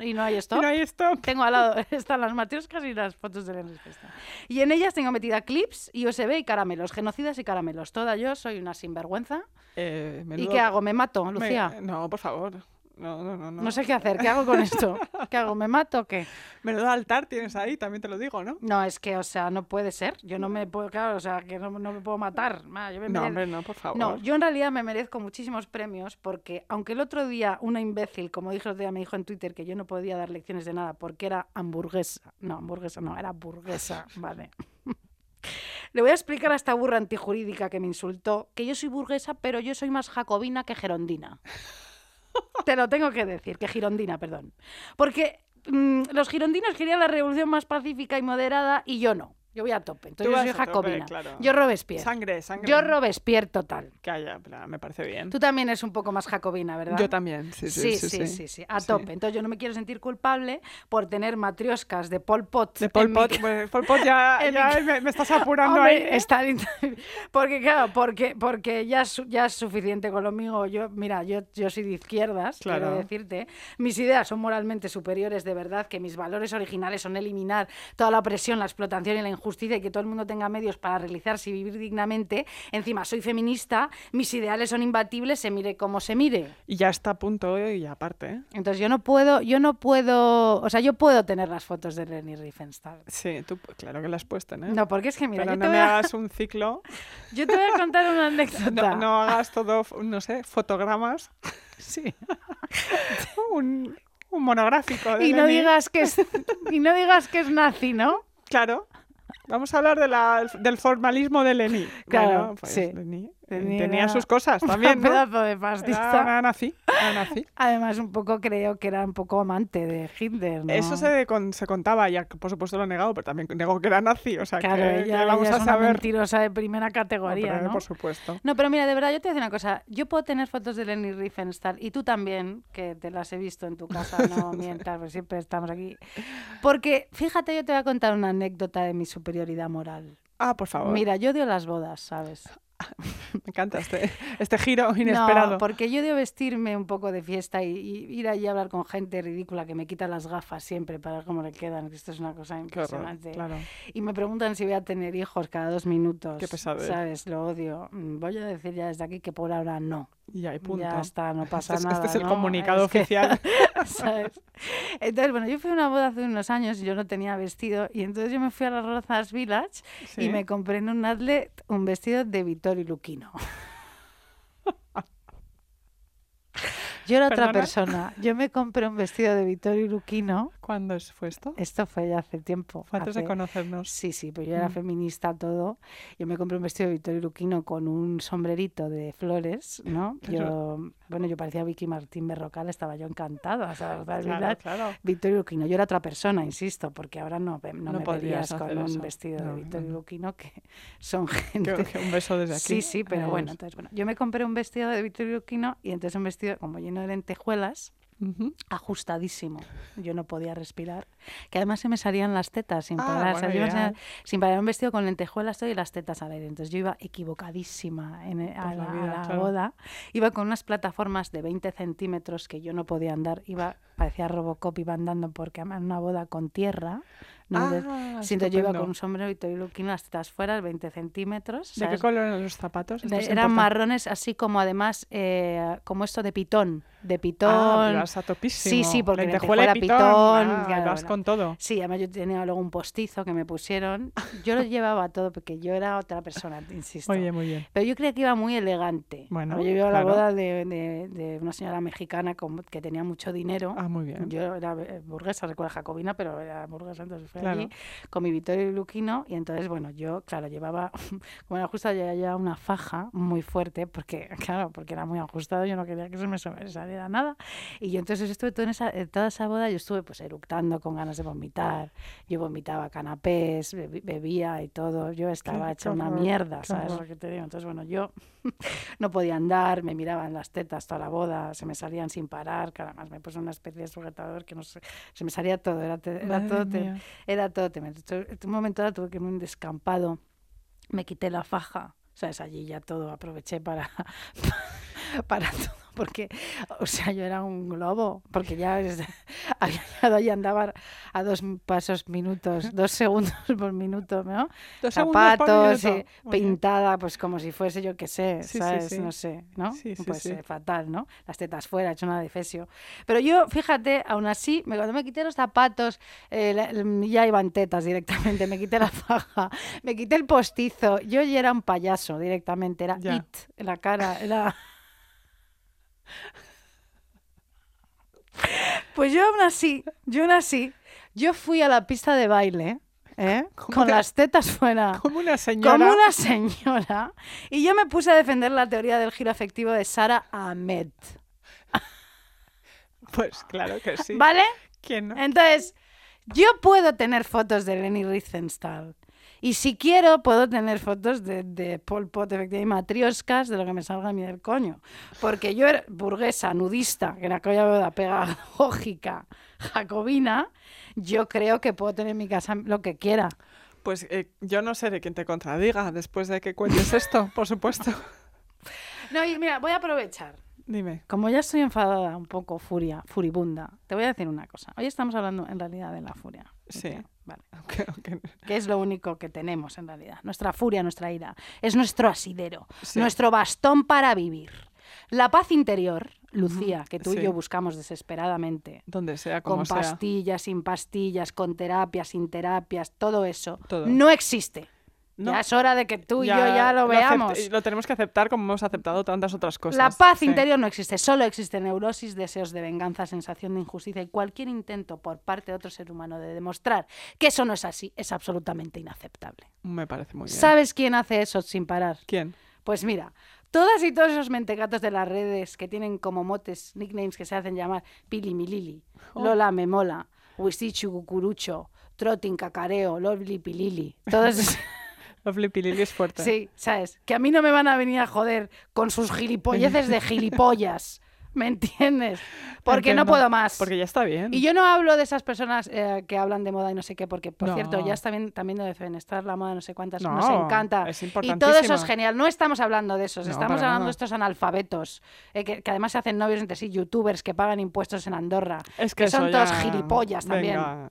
y no hay stop. no hay stop. Tengo al lado, están las matrioscas y las fotos de Lenin. Riefenstahl. Y en ellas tengo metida clips y USB y caramelos, genocidas y caramelos. Toda yo soy una sinvergüenza. Eh, ¿Y qué hago? ¿Me mato, me- Lucía? No, por favor. No, no, no. No, No sé qué hacer. ¿Qué hago con esto? ¿Qué hago? ¿Me mato o qué? Menudo altar tienes ahí, también te lo digo, ¿no? No, es que, o sea, no puede ser. Yo no me puedo, claro, o sea, que no, no me puedo matar. Ma, yo me No, merezco- hombre, no, por favor. No, yo en realidad me merezco muchísimos premios porque, aunque el otro día una imbécil, como dijo el otro día, me dijo en Twitter que yo no podía dar lecciones de nada porque era hamburguesa. No, hamburguesa no, era burguesa, vale. Le voy a explicar a esta burra antijurídica que me insultó que yo soy burguesa, pero yo soy más jacobina que gerondina. Te lo tengo que decir, que girondina, perdón. Porque mm, los girondinos querían la revolución más pacífica y moderada y yo no. Yo voy a tope. Entonces yo soy a tope, jacobina. claro. Yo Robespierre. Sangre, sangre. Yo Robespierre total. Pero me parece bien. Tú también eres un poco más jacobina, ¿verdad? Yo también, sí, sí, sí. sí, sí, sí, a Sí. tope. Entonces yo no me quiero sentir culpable por tener matrioscas de Pol Pot. De Pol mi Pot, ca- pues, Pol Pot ya, mi ya ca- me, estás apurando Hombre, ahí. ¿eh? está porque claro, porque, porque ya, es, su- ya es suficiente con lo mío. Yo, mira, yo, yo soy de izquierdas, quiero Claro. decirte. Mis ideas son moralmente superiores, de verdad, que mis valores originales son eliminar toda la opresión, la explotación y la injusticia y que todo el mundo tenga medios para realizarse y vivir dignamente. Encima, soy feminista, mis ideales son imbatibles, se mire como se mire. Y ya está a punto y aparte, ¿eh? Entonces yo no puedo, yo no puedo, o sea, yo puedo tener las fotos de Leni Riefenstahl. Sí, tú, claro que la has puesto, ¿eh? No, porque es que mira, Pero yo, no te me a, hagas un ciclo, yo te voy a contar una anécdota. no, no hagas todo, no sé, fotogramas, Sí. un, un monográfico. de Y no digas que es y no digas que es nazi, ¿no? Claro. Vamos a hablar de la- del formalismo de Lenin. Claro, Bueno, pues sí. Lenin, tenía sus cosas también, un ¿no? pedazo de Era nazi, era nazi. Además, un poco creo que era un poco amante de Hitler, ¿no? Eso se, con- se contaba, y por supuesto lo he negado, pero también negó que era nazi, o sea Claro, que, ella, que vamos ella a es una saber. mentirosa de primera categoría, Hombre, ¿no? Por supuesto. No, pero mira, de verdad, yo te voy a decir una cosa. Yo puedo tener fotos de Leni Riefenstahl y tú también, que te las he visto en tu casa, no mientas, porque siempre estamos aquí. Porque, fíjate, yo te voy a contar una anécdota de mi superioridad moral. Ah, por favor. Mira, yo odio las bodas, ¿sabes? Me encanta este, este giro inesperado. No, porque yo odio vestirme un poco de fiesta y, y ir allí a hablar con gente ridícula que me quita las gafas siempre para ver cómo le quedan. que Esto es una cosa Qué horror, impresionante. claro. Y me preguntan si voy a tener hijos cada dos minutos. Qué pesadez. ¿Sabes? Lo odio. Mm, Voy a decir ya desde aquí que por ahora no. Y ahí, punto. Ya está, no pasa este, es- nada. este es el ¿no? comunicado Es que- oficial. ¿sabes? Entonces, bueno, yo fui a una boda hace unos años y yo no tenía vestido. Y entonces yo me fui a las Rozas Village Sí. y me compré en un outlet un vestido de Vittorio Luquino. Yo era otra persona. Yo me compré un vestido de Vittorio Luquino. ¿Cuándo fue esto? Esto fue ya hace tiempo. Fue antes de hace- conocernos. Sí, sí, pues yo era Mm. feminista todo. Yo me compré un vestido de Vittorio Luquino con un sombrerito de flores, ¿no? Yo, bueno, yo parecía Vicky Martín Berrocal, estaba yo encantada. O sea, ¿verdad? Claro, claro. Vittorio Luquino. Yo era otra persona, insisto, porque ahora no, no, No me verías con un eso. vestido No, de Vittorio no. Luquino que son gente... Que- que un beso desde aquí. Sí, sí, pero bueno, entonces, bueno, yo me compré un vestido de Vittorio Luquino y entonces un vestido como lleno de lentejuelas, Ujú. ajustadísimo. Yo no podía respirar. Que además se me salían las tetas sin Ah, parar. o sea, bueno, yo iba ya. a- sin parar un vestido con lentejuelas todo y las tetas al aire. Entonces yo iba equivocadísima en, e- a la la, a vida, la claro. boda. Iba con unas plataformas de 20 centímetros que yo no podía andar. Iba, parecía Robocop, iba andando porque en una boda con tierra. Ah, yo iba estupendo. con un sombrero y todo Luquino, las tetas fuera, 20 centímetros. ¿De qué color eran los zapatos? Eran importante. marrones, así como además, eh, como esto de pitón. De pitón. Ah, ibas a topísimo. Sí, sí, porque Lentejuela lentejuela, pitón. pitón, Ah, claro, vas bueno. con todo. Sí, además yo tenía luego un postizo que me pusieron. Yo lo llevaba todo porque yo era otra persona, te insisto. Muy bien, muy bien. Pero yo creía que iba muy elegante. Bueno, yo iba a la claro. boda de, de- de una señora mexicana con- que tenía mucho dinero. Ah, muy bien. Yo era eh, burguesa, recuerda jacobina, pero era burguesa, entonces fui Claro. allí con mi Vittorio Luquino y entonces, bueno, yo, claro, llevaba, como era justo, yo llevaba una faja muy fuerte porque, claro, porque era muy ajustado, yo no quería que se me sobresaliera nada. Y yo entonces estuve toda esa, eh, toda esa boda, yo estuve pues eructando con ganas de vomitar, yo vomitaba canapés, bebía y todo, yo estaba qué hecha una mierda, ¿sabes lo que te digo? Entonces, bueno, yo no podía andar, me miraban las tetas toda la boda, se me salían sin parar, que además me puse una especie de sujetador que no sé, se me salía todo, era, te- era todo, te-. Era todo. Tu- En un momento dado tuve que irme un descampado, me quité la faja, ¿sabes? Allí ya todo, aproveché para, para todo, porque, o sea, yo era un globo, porque ya es- había llegado y andaba a dos pasos minutos, dos segundos por minuto, ¿no? Dos Zapatos, minuto. eh, pintada, pues como si fuese, yo qué sé, Sí, ¿sabes? sí. No sé, ¿no? Sí, sí, pues eh, fatal, ¿no? Las tetas fuera, hecho una defesio. Pero yo, fíjate, aún así, me, cuando me quité los zapatos, eh, la- ya iban tetas directamente, me quité la faja, me quité el postizo, yo ya era un payaso directamente, era Ya. it la cara, era... Pues yo aún así, yo aún así, yo fui a la pista de baile, ¿eh? ¿Cómo con las tetas fuera. Como una señora. Como una señora. Y yo me puse a defender la teoría del giro afectivo de Sara Ahmed. Pues claro que sí. ¿Vale? ¿Quién no? Entonces, yo puedo tener fotos de Leni Riefenstahl. Y si quiero, puedo tener fotos de, de Pol Pot, efectivamente, matrioscas de lo que me salga a mí del coño. Porque yo era burguesa, nudista, que en aquella boda pedagógica, jacobina, yo creo que puedo tener en mi casa lo que quiera. Pues eh, yo no seré quien te contradiga después de que cuentes esto, por supuesto. No, y mira, voy a aprovechar. Dime. Como ya estoy enfadada, un poco furia, furibunda, te voy a decir una cosa. Hoy estamos hablando en realidad de la furia. Sí. Vale. Que es lo único que tenemos en realidad. Nuestra furia, nuestra ira. Es nuestro asidero, Sí. nuestro bastón para vivir. La paz interior, Lucía, que tú Sí. y yo buscamos desesperadamente. Donde sea, como Con sea. pastillas, sin pastillas, con terapias, sin terapias, todo eso. Todo. No existe. No. Ya es hora de que tú y yo ya lo veamos. Lo, tenemos que aceptar como hemos aceptado tantas otras cosas. La paz Sí. interior no existe, solo existe neurosis, deseos de venganza, sensación de injusticia y cualquier intento por parte de otro ser humano de demostrar que eso no es así es absolutamente inaceptable. Me parece muy bien. ¿Sabes quién hace eso sin parar? ¿Quién? Pues mira, todas y todos esos mentecatos de las redes que tienen como motes, nicknames que se hacen llamar Pili Milili, Oh. Lola Memola, Wisichu Cucurucho, Trotting Cacareo, Lovely Pilili, todos esos- Lovely Pilili es fuerte. Sí, ¿sabes? Que a mí no me van a venir a joder con sus gilipolleces de gilipollas. ¿Me entiendes? Porque no puedo más. Porque ya está bien. Y yo no hablo de esas personas eh, que hablan de moda y no sé qué, porque, por No. cierto, ya está bien también de defenestrar la moda, no sé cuántas, No, nos encanta. es y todo eso es genial. No estamos hablando de esos, No, estamos hablando nada. de estos analfabetos, eh, que, que además se hacen novios entre sí, youtubers que pagan impuestos en Andorra. es que, son eso todos gilipollas también. Venga.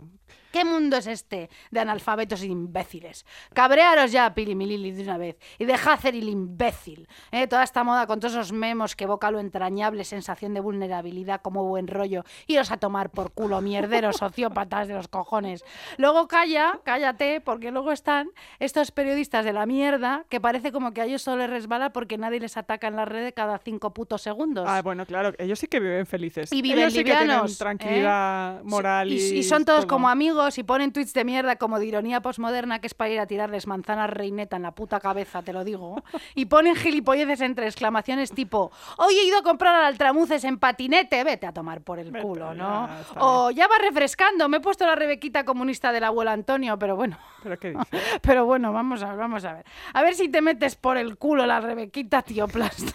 ¿Qué mundo es este de analfabetos e imbéciles? Cabrearos ya, Pili Milili, de una vez. Y dejad hacer el imbécil. ¿eh? Toda esta moda con todos esos memos que evoca lo entrañable, sensación de vulnerabilidad como buen rollo. Iros a tomar por culo, mierderos, sociópatas de los cojones. Luego calla, cállate, porque luego están estos periodistas de la mierda que parece como que a ellos solo les resbala porque nadie les ataca en la red cada cinco putos segundos. Ah, bueno, claro, ellos sí que viven felices. Y viven ellos sí que tienen livianos, ¿eh? tranquilidad moral y, y, y son todos todo. como amigos y ponen tweets de mierda como de ironía posmoderna que es para ir a tirarles manzanas reineta en la puta cabeza, te lo digo. Y ponen gilipolleces entre exclamaciones tipo, hoy he ido a comprar al altramuces en patinete, vete a tomar por el Vete, culo, ¿no? O ya va refrescando, me he puesto la rebequita comunista del abuelo Antonio, pero bueno. ¿Pero qué? Pero bueno, vamos a ver, vamos a ver. A ver si te metes por el culo la rebequita, tío plasta.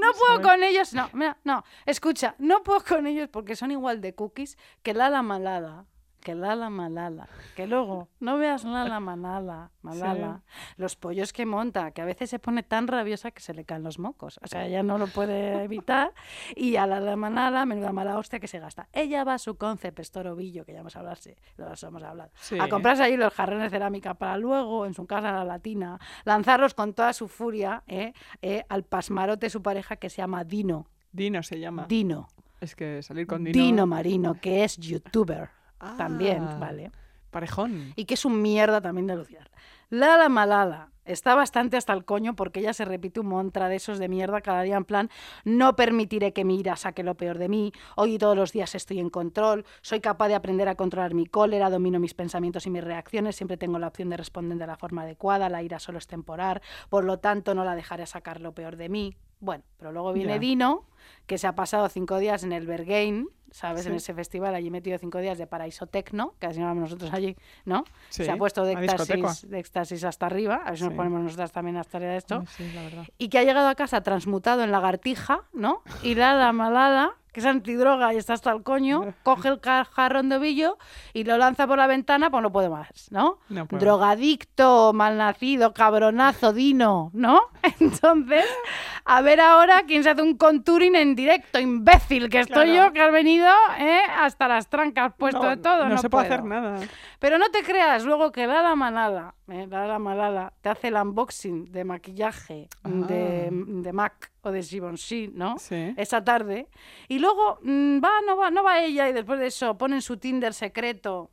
No puedo con ellos. No, mira, no. Escucha, no puedo con ellos porque son igual de cookies que Lala Malala. Que Lala Malala. Que luego no veas Lala Malala. Malala. Los pollos que monta, que a veces se pone tan rabiosa que se le caen los mocos. O sea, ella no lo puede evitar. Y a Lala Malala, menuda mala hostia que se gasta. Ella va a su concept Storovillo, que ya hemos hablado, sí, lo hemos hablado. Sí. A comprarse ahí los jarrones de cerámica para luego, en su casa la latina, lanzarlos con toda su furia ¿eh? ¿eh? al pasmarote de su pareja que se llama Dino. Dino se llama. Dino. es que salir con Dino. Dino Marino, que es youtuber Ah, también, ¿vale? Parejón. Y que es un mierda también de luciar. Lala Malala está bastante hasta el coño porque ella se repite un mantra de esos de mierda cada día en plan no permitiré que mi ira saque lo peor de mí, hoy y todos los días estoy en control, soy capaz de aprender a controlar mi cólera, domino mis pensamientos y mis reacciones, siempre tengo la opción de responder de la forma adecuada, la ira solo es temporal, por lo tanto no la dejaré sacar lo peor de mí. Bueno, pero luego viene. Dino, que se ha pasado cinco días en el Berghain, ¿sabes? En ese festival, allí metido cinco días de paraíso tecno, que así nosotros allí, ¿no? Sí, se ha puesto de éxtasis, de éxtasis hasta arriba, a ver si nos ponemos nosotras también hasta arriba de esto, la verdad. y que ha llegado a casa transmutado en lagartija, ¿no? Y la la malala, que es antidroga y está hasta el coño, coge el jarrón de ovillo y lo lanza por la ventana, pues no puede más, ¿no? No puedo. Drogadicto, malnacido, cabronazo, dino, ¿no? Entonces, a ver ahora quién se hace un contouring en directo, imbécil, que estoy Claro. yo, que has venido ¿eh? hasta las trancas puesto no, de todo. No, No, se puede hacer nada. Pero no te creas luego que Lala Malala, eh, Malala, te hace el unboxing de maquillaje de, de MAC o de Givenchy, ¿no? Sí. Esa tarde. Y luego mm, va, no va, no va ella y después de eso pone en su Tinder secreto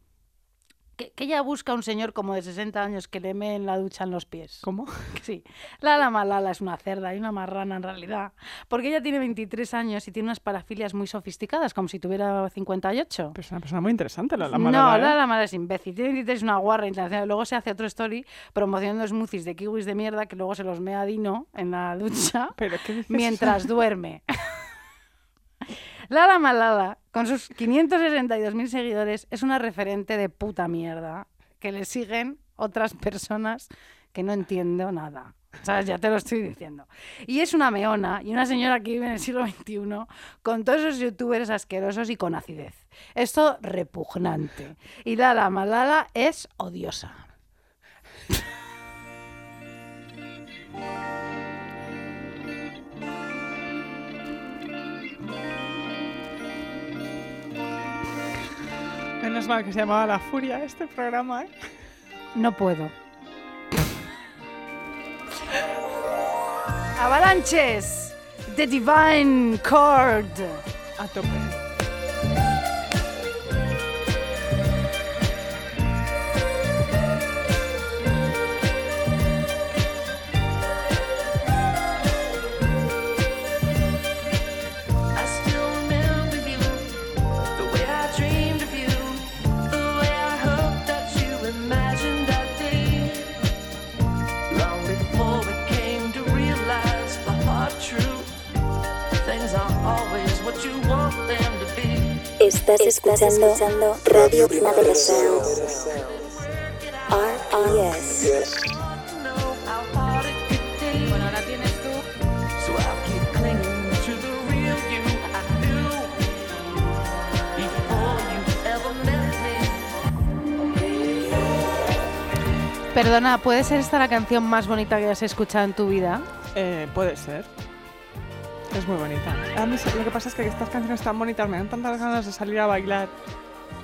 que, que ella busca un señor como de 60 años que le mee en la ducha en los pies. ¿Cómo? Sí, Lala Malala es una cerda y una marrana en realidad, porque ella tiene 23 años y tiene unas parafilias muy sofisticadas, como si tuviera 58. Pero es una persona muy interesante, la, la no, Malala, ¿eh? Lala Malala es imbécil. Tiene 23 una guarra internacional. Luego se hace otro story promocionando smoothies de kiwis de mierda que luego se los mea Dino en la ducha ¿Pero qué dices? mientras duerme. Lala Malala, con sus 562.000 seguidores, es una referente de puta mierda que le siguen otras personas que no entiendo nada. ¿Sabes? Ya te lo estoy diciendo. Y es una meona y una señora que vive en el siglo XXI con todos esos youtubers asquerosos y con acidez. Esto repugnante. Y Lala Malala es odiosa. Menos mal que se llamaba La Furia este programa, ¿eh? No puedo. Avalanches. The Divine Chord. A tope. Estás, escuchando, escuchando Radio Primavera Sound. Bueno, ahora tienes tú. Perdona, ¿puede ser esta la canción más bonita que has escuchado en tu vida? Eh, puede ser. Es muy bonita. A mí lo que pasa es que estas canciones tan bonitas me dan tantas ganas de salir a bailar.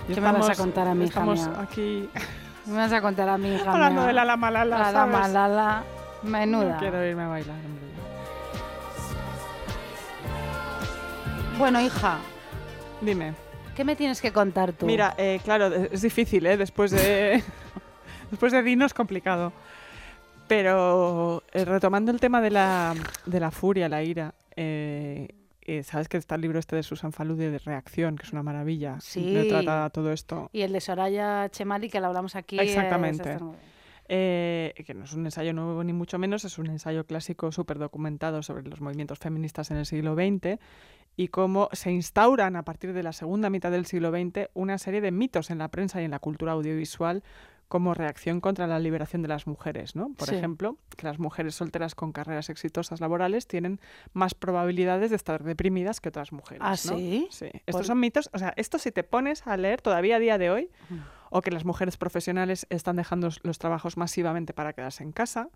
Y ¿Qué me vas a estamos- contar a mí, hija Estamos mía? aquí Me vas a contar a mi hija hablando mía. de la la malala, La la ¿sabes? malala. Menuda. No quiero irme a bailar, hombre. Bueno, hija, Dime. ¿qué me tienes que contar tú? Mira, eh, claro, es difícil, ¿eh? Después de... Después de Dino es complicado. Pero eh, retomando el tema de la, de la furia, la ira, eh, eh, sabes que está el libro este de Susan Faludi de Reacción, que es una maravilla. Sí. trata todo esto. Y el de Soraya Chemali, que lo hablamos aquí. eh, Exactamente. bien. Eh, que no es un ensayo nuevo ni mucho menos, es un ensayo clásico súper documentado sobre los movimientos feministas en el siglo XX y cómo se instauran a partir de la segunda mitad del siglo XX una serie de mitos en la prensa y en la cultura audiovisual como reacción contra la liberación de las mujeres, ¿no? Por Sí. ejemplo, que las mujeres solteras con carreras exitosas laborales tienen más probabilidades de estar deprimidas que otras mujeres. ¿Ah, ¿no? sí? Sí. Por- Estos son mitos, o sea, esto si te pones a leer todavía a día de hoy, o que las mujeres profesionales están dejando los trabajos masivamente para quedarse en casa,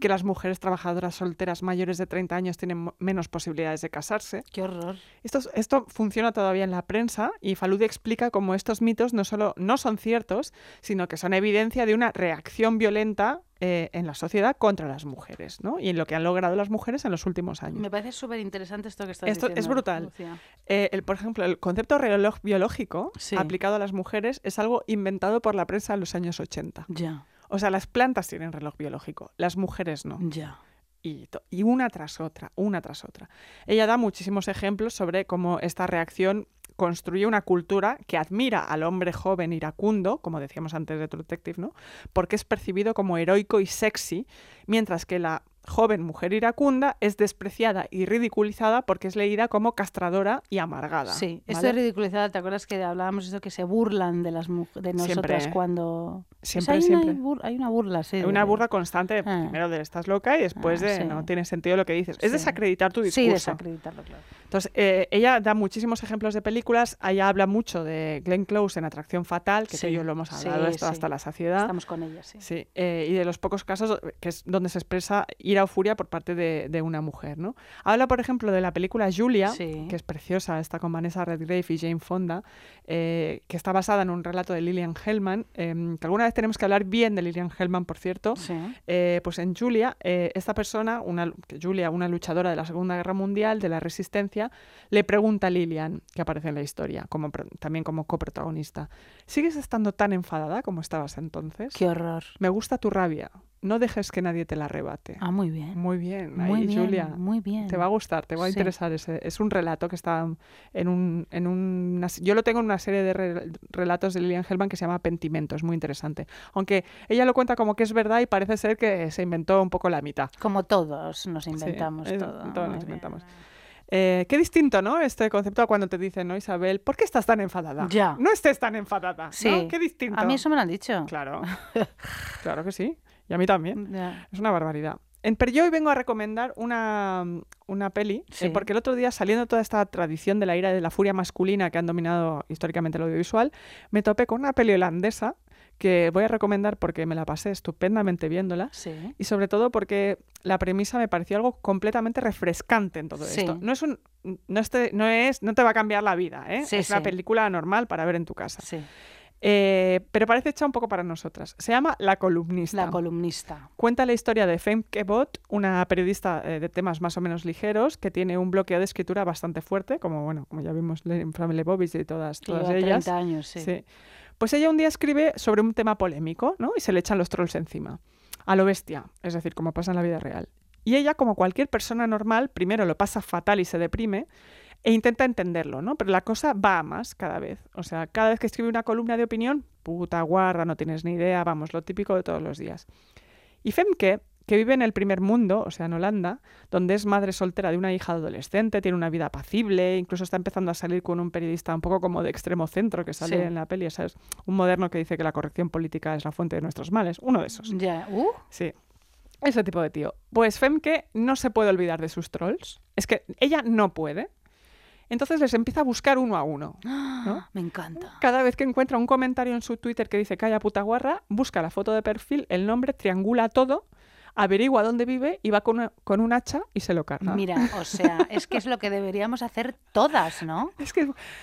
que las mujeres trabajadoras solteras mayores de 30 años tienen menos posibilidades de casarse. Qué horror. Esto, es- esto funciona todavía en la prensa y Faludi explica cómo estos mitos no solo no son ciertos, sino que son evidencia de una reacción violenta eh, en la sociedad contra las mujeres, ¿no? Y en lo que han logrado las mujeres en los últimos años. Me parece súper interesante esto que estás Esto es diciendo. brutal. Lucía. Eh, el- por ejemplo, el concepto reloj biológico Sí. aplicado a las mujeres es algo inventado por la prensa en los años 80. Ya, O sea, las plantas tienen reloj biológico, las mujeres no. ya. Y, y una tras otra, una tras otra. Ella da muchísimos ejemplos sobre cómo esta reacción construye una cultura que admira al hombre joven iracundo, como decíamos antes de True Detective, ¿no? Porque es percibido como heroico y sexy, mientras que la joven mujer iracunda es despreciada y ridiculizada porque es leída como castradora y amargada. Sí, esto es ridiculizado. ¿Te acuerdas que hablábamos de eso que se burlan de las de nosotras Siempre. cuando Siempre, hay siempre. Una, hay una burla, sí. Hay una burla constante, Ah. primero de estás loca y después Ah, de sí. no tiene sentido lo que dices. Es desacreditar tu discurso. Sí, desacreditarlo, claro. Entonces, eh, ella da muchísimos ejemplos de películas. Ella habla mucho de Glenn Close en Atracción Fatal, que tú y Sí, yo lo hemos hablado esto hasta la saciedad. Estamos con ella, sí. Sí, eh, y de los pocos casos que es donde se expresa ira o furia por parte de, de una mujer, ¿no? Habla, por ejemplo, de la película Julia, Sí. que es preciosa, está con Vanessa Redgrave y Jane Fonda, eh, que está basada en un relato de Lillian Hellman, em, que alguna vez tenemos que hablar bien de Lillian Hellman, por cierto, Sí. eh, pues en Julia, eh, esta persona, una, Julia, una luchadora de la Segunda Guerra Mundial, de la Resistencia, le pregunta a Lillian, que aparece en la historia, como, también como coprotagonista, ¿sigues estando tan enfadada como estabas entonces? Qué horror. Me gusta tu rabia, no dejes que nadie te la arrebate. Ah, muy bien. Muy bien, ahí, Muy bien, Julia. muy bien. Te va a gustar, te va a Sí. interesar ese. Es un relato que está en un, en una, yo lo tengo en una serie de re- relatos de Lillian Hellman que se llama Pentimento, es muy interesante. Aunque ella lo cuenta como que es verdad y parece ser que se inventó un poco la mitad. Como todos nos inventamos todo. todos Muy nos bien. inventamos. Eh, qué distinto, ¿no? Este concepto a cuando te dicen, ¿no, Isabel? ¿Por qué estás tan enfadada? Ya. No estés tan enfadada. ¿no? Sí. Qué distinto. A mí eso me lo han dicho. Claro. claro que sí. Y a mí también. Ya. Es una barbaridad. En, pero yo hoy vengo a recomendar una, una peli, eh, porque el otro día, saliendo toda esta tradición de la ira y de la furia masculina que han dominado históricamente el audiovisual, me topé con una peli holandesa que voy a recomendar porque me la pasé estupendamente viéndola. Sí. Y sobre todo porque la premisa me pareció algo completamente refrescante en todo Sí. esto. No es un, no, este- no es, no te va a cambiar la vida, ¿eh? Es una película normal para ver en tu casa. Sí. Eh, pero parece hecha un poco para nosotras. Se llama La columnista. La columnista. Cuenta la historia de Femke Bot, una periodista eh, de temas más o menos ligeros que tiene un bloqueo de escritura bastante fuerte, como bueno, como ya vimos en Family Bobbies y todas, todas lleva ellas. 30 años, sí. Sí. Pues ella un día escribe sobre un tema polémico, ¿no? Y se le echan los trolls encima. A lo bestia, es decir, como pasa en la vida real. Y ella, como cualquier persona normal, primero lo pasa fatal y se deprime e intenta entenderlo, ¿no? Pero la cosa va a más cada vez. O sea, cada vez que escribe una columna de opinión, puta guarda, no tienes ni idea, vamos, lo típico de todos los días. Y Femke, que vive en el primer mundo, o sea, en Holanda, donde es madre soltera de una hija adolescente, tiene una vida apacible, incluso está empezando a salir con un periodista un poco como de extremo centro que sale Sí. en la peli, ¿sabes? Un moderno que dice que la corrección política es la fuente de nuestros males, uno de esos. Ya. Uh, Sí. Ese tipo de tío. Pues Femke no se puede olvidar de sus trolls. Es que ella no puede. Entonces les empieza a buscar uno a uno. ¿no? Me encanta. Cada vez que encuentra un comentario en su Twitter que dice calla puta guarra, busca la foto de perfil, el nombre, triangula todo, averigua dónde vive y va con, una- con un hacha y se lo carga. Mira, o sea, es que es lo que deberíamos hacer todas, ¿no? Es que,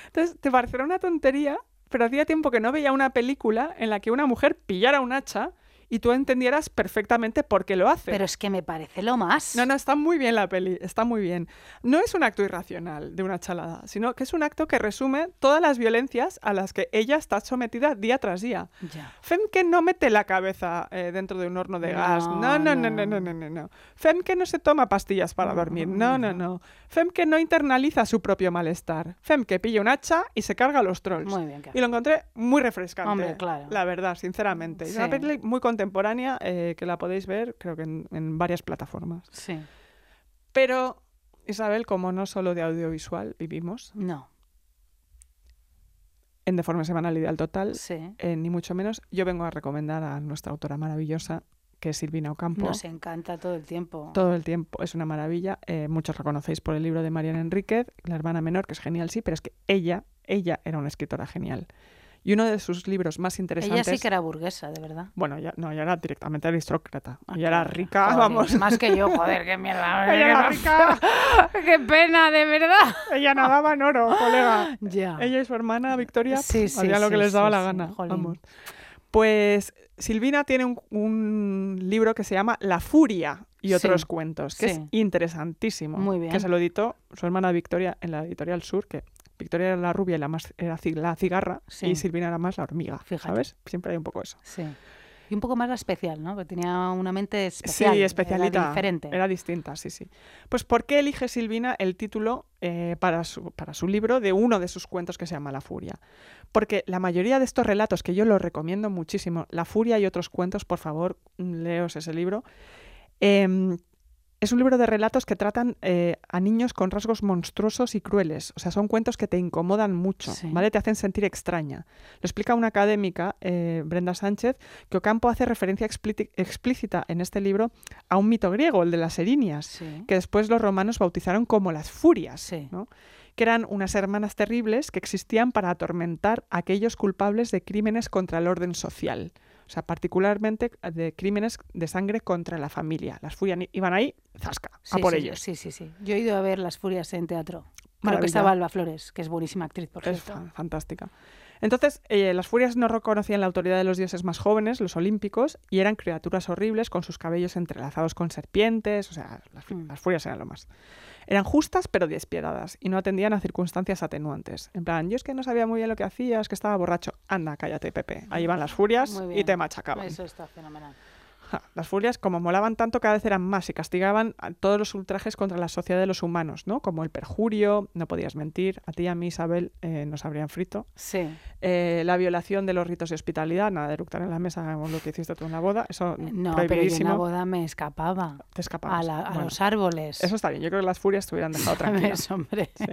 entonces, te parecerá una tontería, pero hacía tiempo que no veía una película en la que una mujer pillara un hacha y tú entendieras perfectamente por qué lo hace. Pero es que me parece lo más. No, no, está muy bien la peli, está muy bien. No es un acto irracional de una chalada, sino que es un acto que resume todas las violencias a las que ella está sometida día tras día. Ya. Fem que no mete la cabeza eh, dentro de un horno de gas. No, no, no, no, no, no, no, no. Fem que no se toma pastillas para dormir. No, no, no. Fem que no internaliza su propio malestar. Fem que pilla un hacha y se carga a los trolls. Muy bien, Y lo encontré muy refrescante. Hombre, claro. La verdad, sinceramente. Es una Sí. peli muy contemporánea eh, que la podéis ver, creo que en, en varias plataformas. Sí. Pero, Isabel, como no solo de audiovisual vivimos, No. en Deforme Semanal Ideal Total, Sí. eh, ni mucho menos, yo vengo a recomendar a nuestra autora maravillosa, que es Silvina Ocampo. Nos encanta todo el tiempo. Todo el tiempo es una maravilla. Eh, muchos la conocéis por el libro de Mariana Enríquez, La hermana menor, que es genial, sí, pero es que ella, ella era una escritora genial. Y uno de sus libros más Ella interesantes... sí que era burguesa, de verdad. Bueno, ya, no, ya era directamente aristócrata. Ah, ella era rica, Joder, vamos. Más que yo, joder, qué mierda. Ella era rica. qué pena, de verdad. ella nadaba en oro, colega. Ya. Ella y su hermana Victoria Sí, sí, hacían lo sí, que les daba la gana. Vamos. Pues Silvina tiene un, un libro que se llama La Furia y otros cuentos, que es interesantísimo. Muy bien. Que se lo editó su hermana Victoria en la editorial Sur, que Victoria era la rubia y la más era la cigarra, Sí. y Silvina era más la hormiga. Fíjate. ¿Sabes? Siempre hay un poco eso. Sí. Y un poco más la especial, ¿no? Porque tenía una mente especial. sí, era especialita. diferente. Era distinta, sí, sí. Pues ¿por qué elige Silvina el título eh, para, su, para su libro de uno de sus cuentos que se llama La Furia? Porque la mayoría de estos relatos, que yo los recomiendo muchísimo, La Furia y otros cuentos, por favor, mm, leos ese libro. em, es un libro de relatos que tratan eh, a niños con rasgos monstruosos y crueles. O sea, son cuentos que te incomodan mucho, Sí. ¿vale? Te hacen sentir extraña. Lo explica una académica, eh, Brenda Sánchez, que Ocampo hace referencia explíci- explícita en este libro a un mito griego, el de las erinias, Sí. que después los romanos bautizaron como las furias, Sí. ¿no? que eran unas hermanas terribles que existían para atormentar a aquellos culpables de crímenes contra el orden social. O sea, particularmente de crímenes de sangre contra la familia. Las furias iban ahí, zasca, a por sí, ellos. Sí, sí, sí. Yo he ido a ver Las Furias en teatro. Creo que estaba Alba Flores, que es buenísima actriz, por Es cierto. fa- fantástica. Entonces, eh, las furias no reconocían la autoridad de los dioses más jóvenes, los olímpicos, y eran criaturas horribles con sus cabellos entrelazados con serpientes. O sea, las, Mm. las furias eran lo más. Eran justas pero despiadadas y no atendían a circunstancias atenuantes. En plan, yo es que no sabía muy bien lo que hacía, es que estaba borracho. Anda, cállate, Pepe. Ahí van las furias y te machacaban. Eso está fenomenal. Ja, Las furias, como molaban tanto, cada vez eran más y castigaban a todos los ultrajes contra la sociedad de los humanos, ¿no? Como el perjurio, no podías mentir, a ti y a mí, Isabel, eh, nos habrían frito. Sí. Eh, la violación de los ritos de hospitalidad, nada de eructar en la mesa, lo que hiciste tú en la boda, eso No, pero yo en prohibidísimo. la boda me escapaba Te a, escapabas. la- a Bueno, los árboles. Eso está bien, yo creo que las furias te hubieran dejado tranquila. ¿Sabes, hombre? Sí.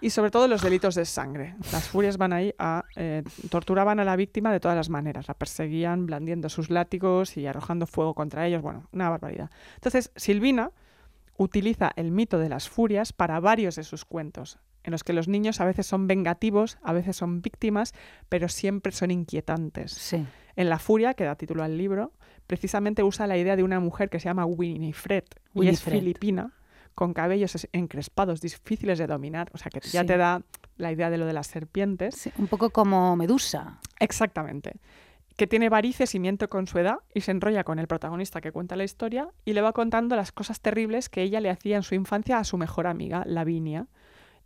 Y sobre todo los delitos de sangre. Las furias van ahí a... eh, torturaban a la víctima de todas las maneras. La perseguían blandiendo sus látigos y arrojando fuego contra ellos. Bueno, una barbaridad. Entonces, Silvina utiliza el mito de las furias para varios de sus cuentos, en los que los niños a veces son vengativos, a veces son víctimas, pero siempre son inquietantes. Sí. En La Furia, que da título al libro, precisamente usa la idea de una mujer que se llama Winifred, y es Winifred. filipina, con cabellos es- encrespados, difíciles de dominar, o sea que ya Sí. te da la idea de lo de las serpientes. Sí, Un poco como Medusa. Exactamente. Que tiene varices y miente con su edad y se enrolla con el protagonista que cuenta la historia y le va contando las cosas terribles que ella le hacía en su infancia a su mejor amiga, Lavinia,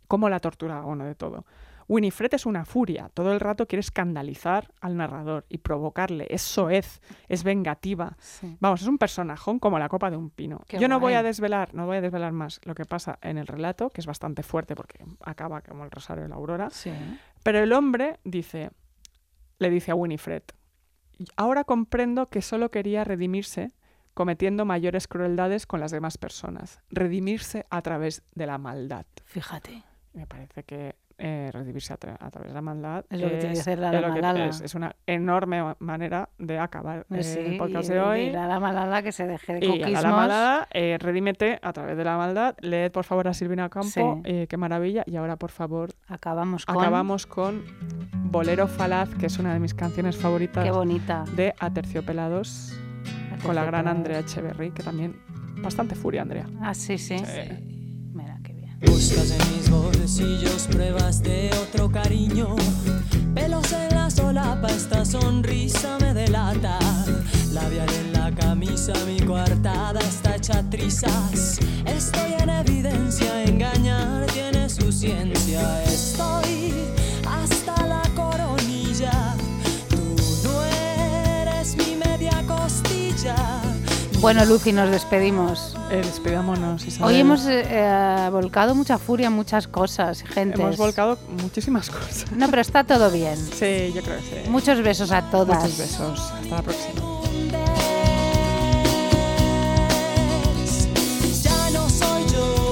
cómo la torturaba, bueno, de todo. Winifred es una furia, todo el rato quiere escandalizar al narrador y provocarle, es soez, es vengativa. Sí. Vamos, es un personajón como la copa de un pino. Qué Yo no voy a desvelar, no voy a desvelar más lo que pasa en el relato, que es bastante fuerte porque acaba como el rosario de la aurora. Sí. Pero el hombre dice, le dice a Winifred, ahora comprendo que solo quería redimirse cometiendo mayores crueldades con las demás personas, redimirse a través de la maldad. Fíjate. Me parece que eh, redimirse a, tra- a través de la maldad. Es lo que tiene que hacer la es Malala. es- es una enorme ma- manera de acabar Pues eh, sí, el podcast y- de hoy. y la, la malala que se deje de Y a la, coquismos. la maldad, eh, redímete a través de la maldad. Leed, por favor, a Silvina Campo. Sí. eh, qué maravilla. Y ahora, por favor, Acabamos con... acabamos con Bolero Falaz, que es una de mis canciones favoritas Qué bonita. de Aterciopelados, con la gran. Andrea Echeverry, que también bastante furia, Andrea. Ah, sí, sí. Buscas en mis bolsillos pruebas de otro cariño. Pelos en la solapa, esta sonrisa me delata. Labial en la camisa, mi coartada está hecha trizas. Estoy en evidencia, engañar tiene su ciencia. Estoy Bueno, Lucy, nos despedimos. eh, despidámonos, Isabel. Hoy hemos eh, eh, volcado mucha furia muchas cosas, gente. Hemos volcado muchísimas cosas. No, pero está todo bien. Sí, yo creo que sí. Muchos besos a todas. Muchos besos. Hasta la próxima. Ya no soy yo,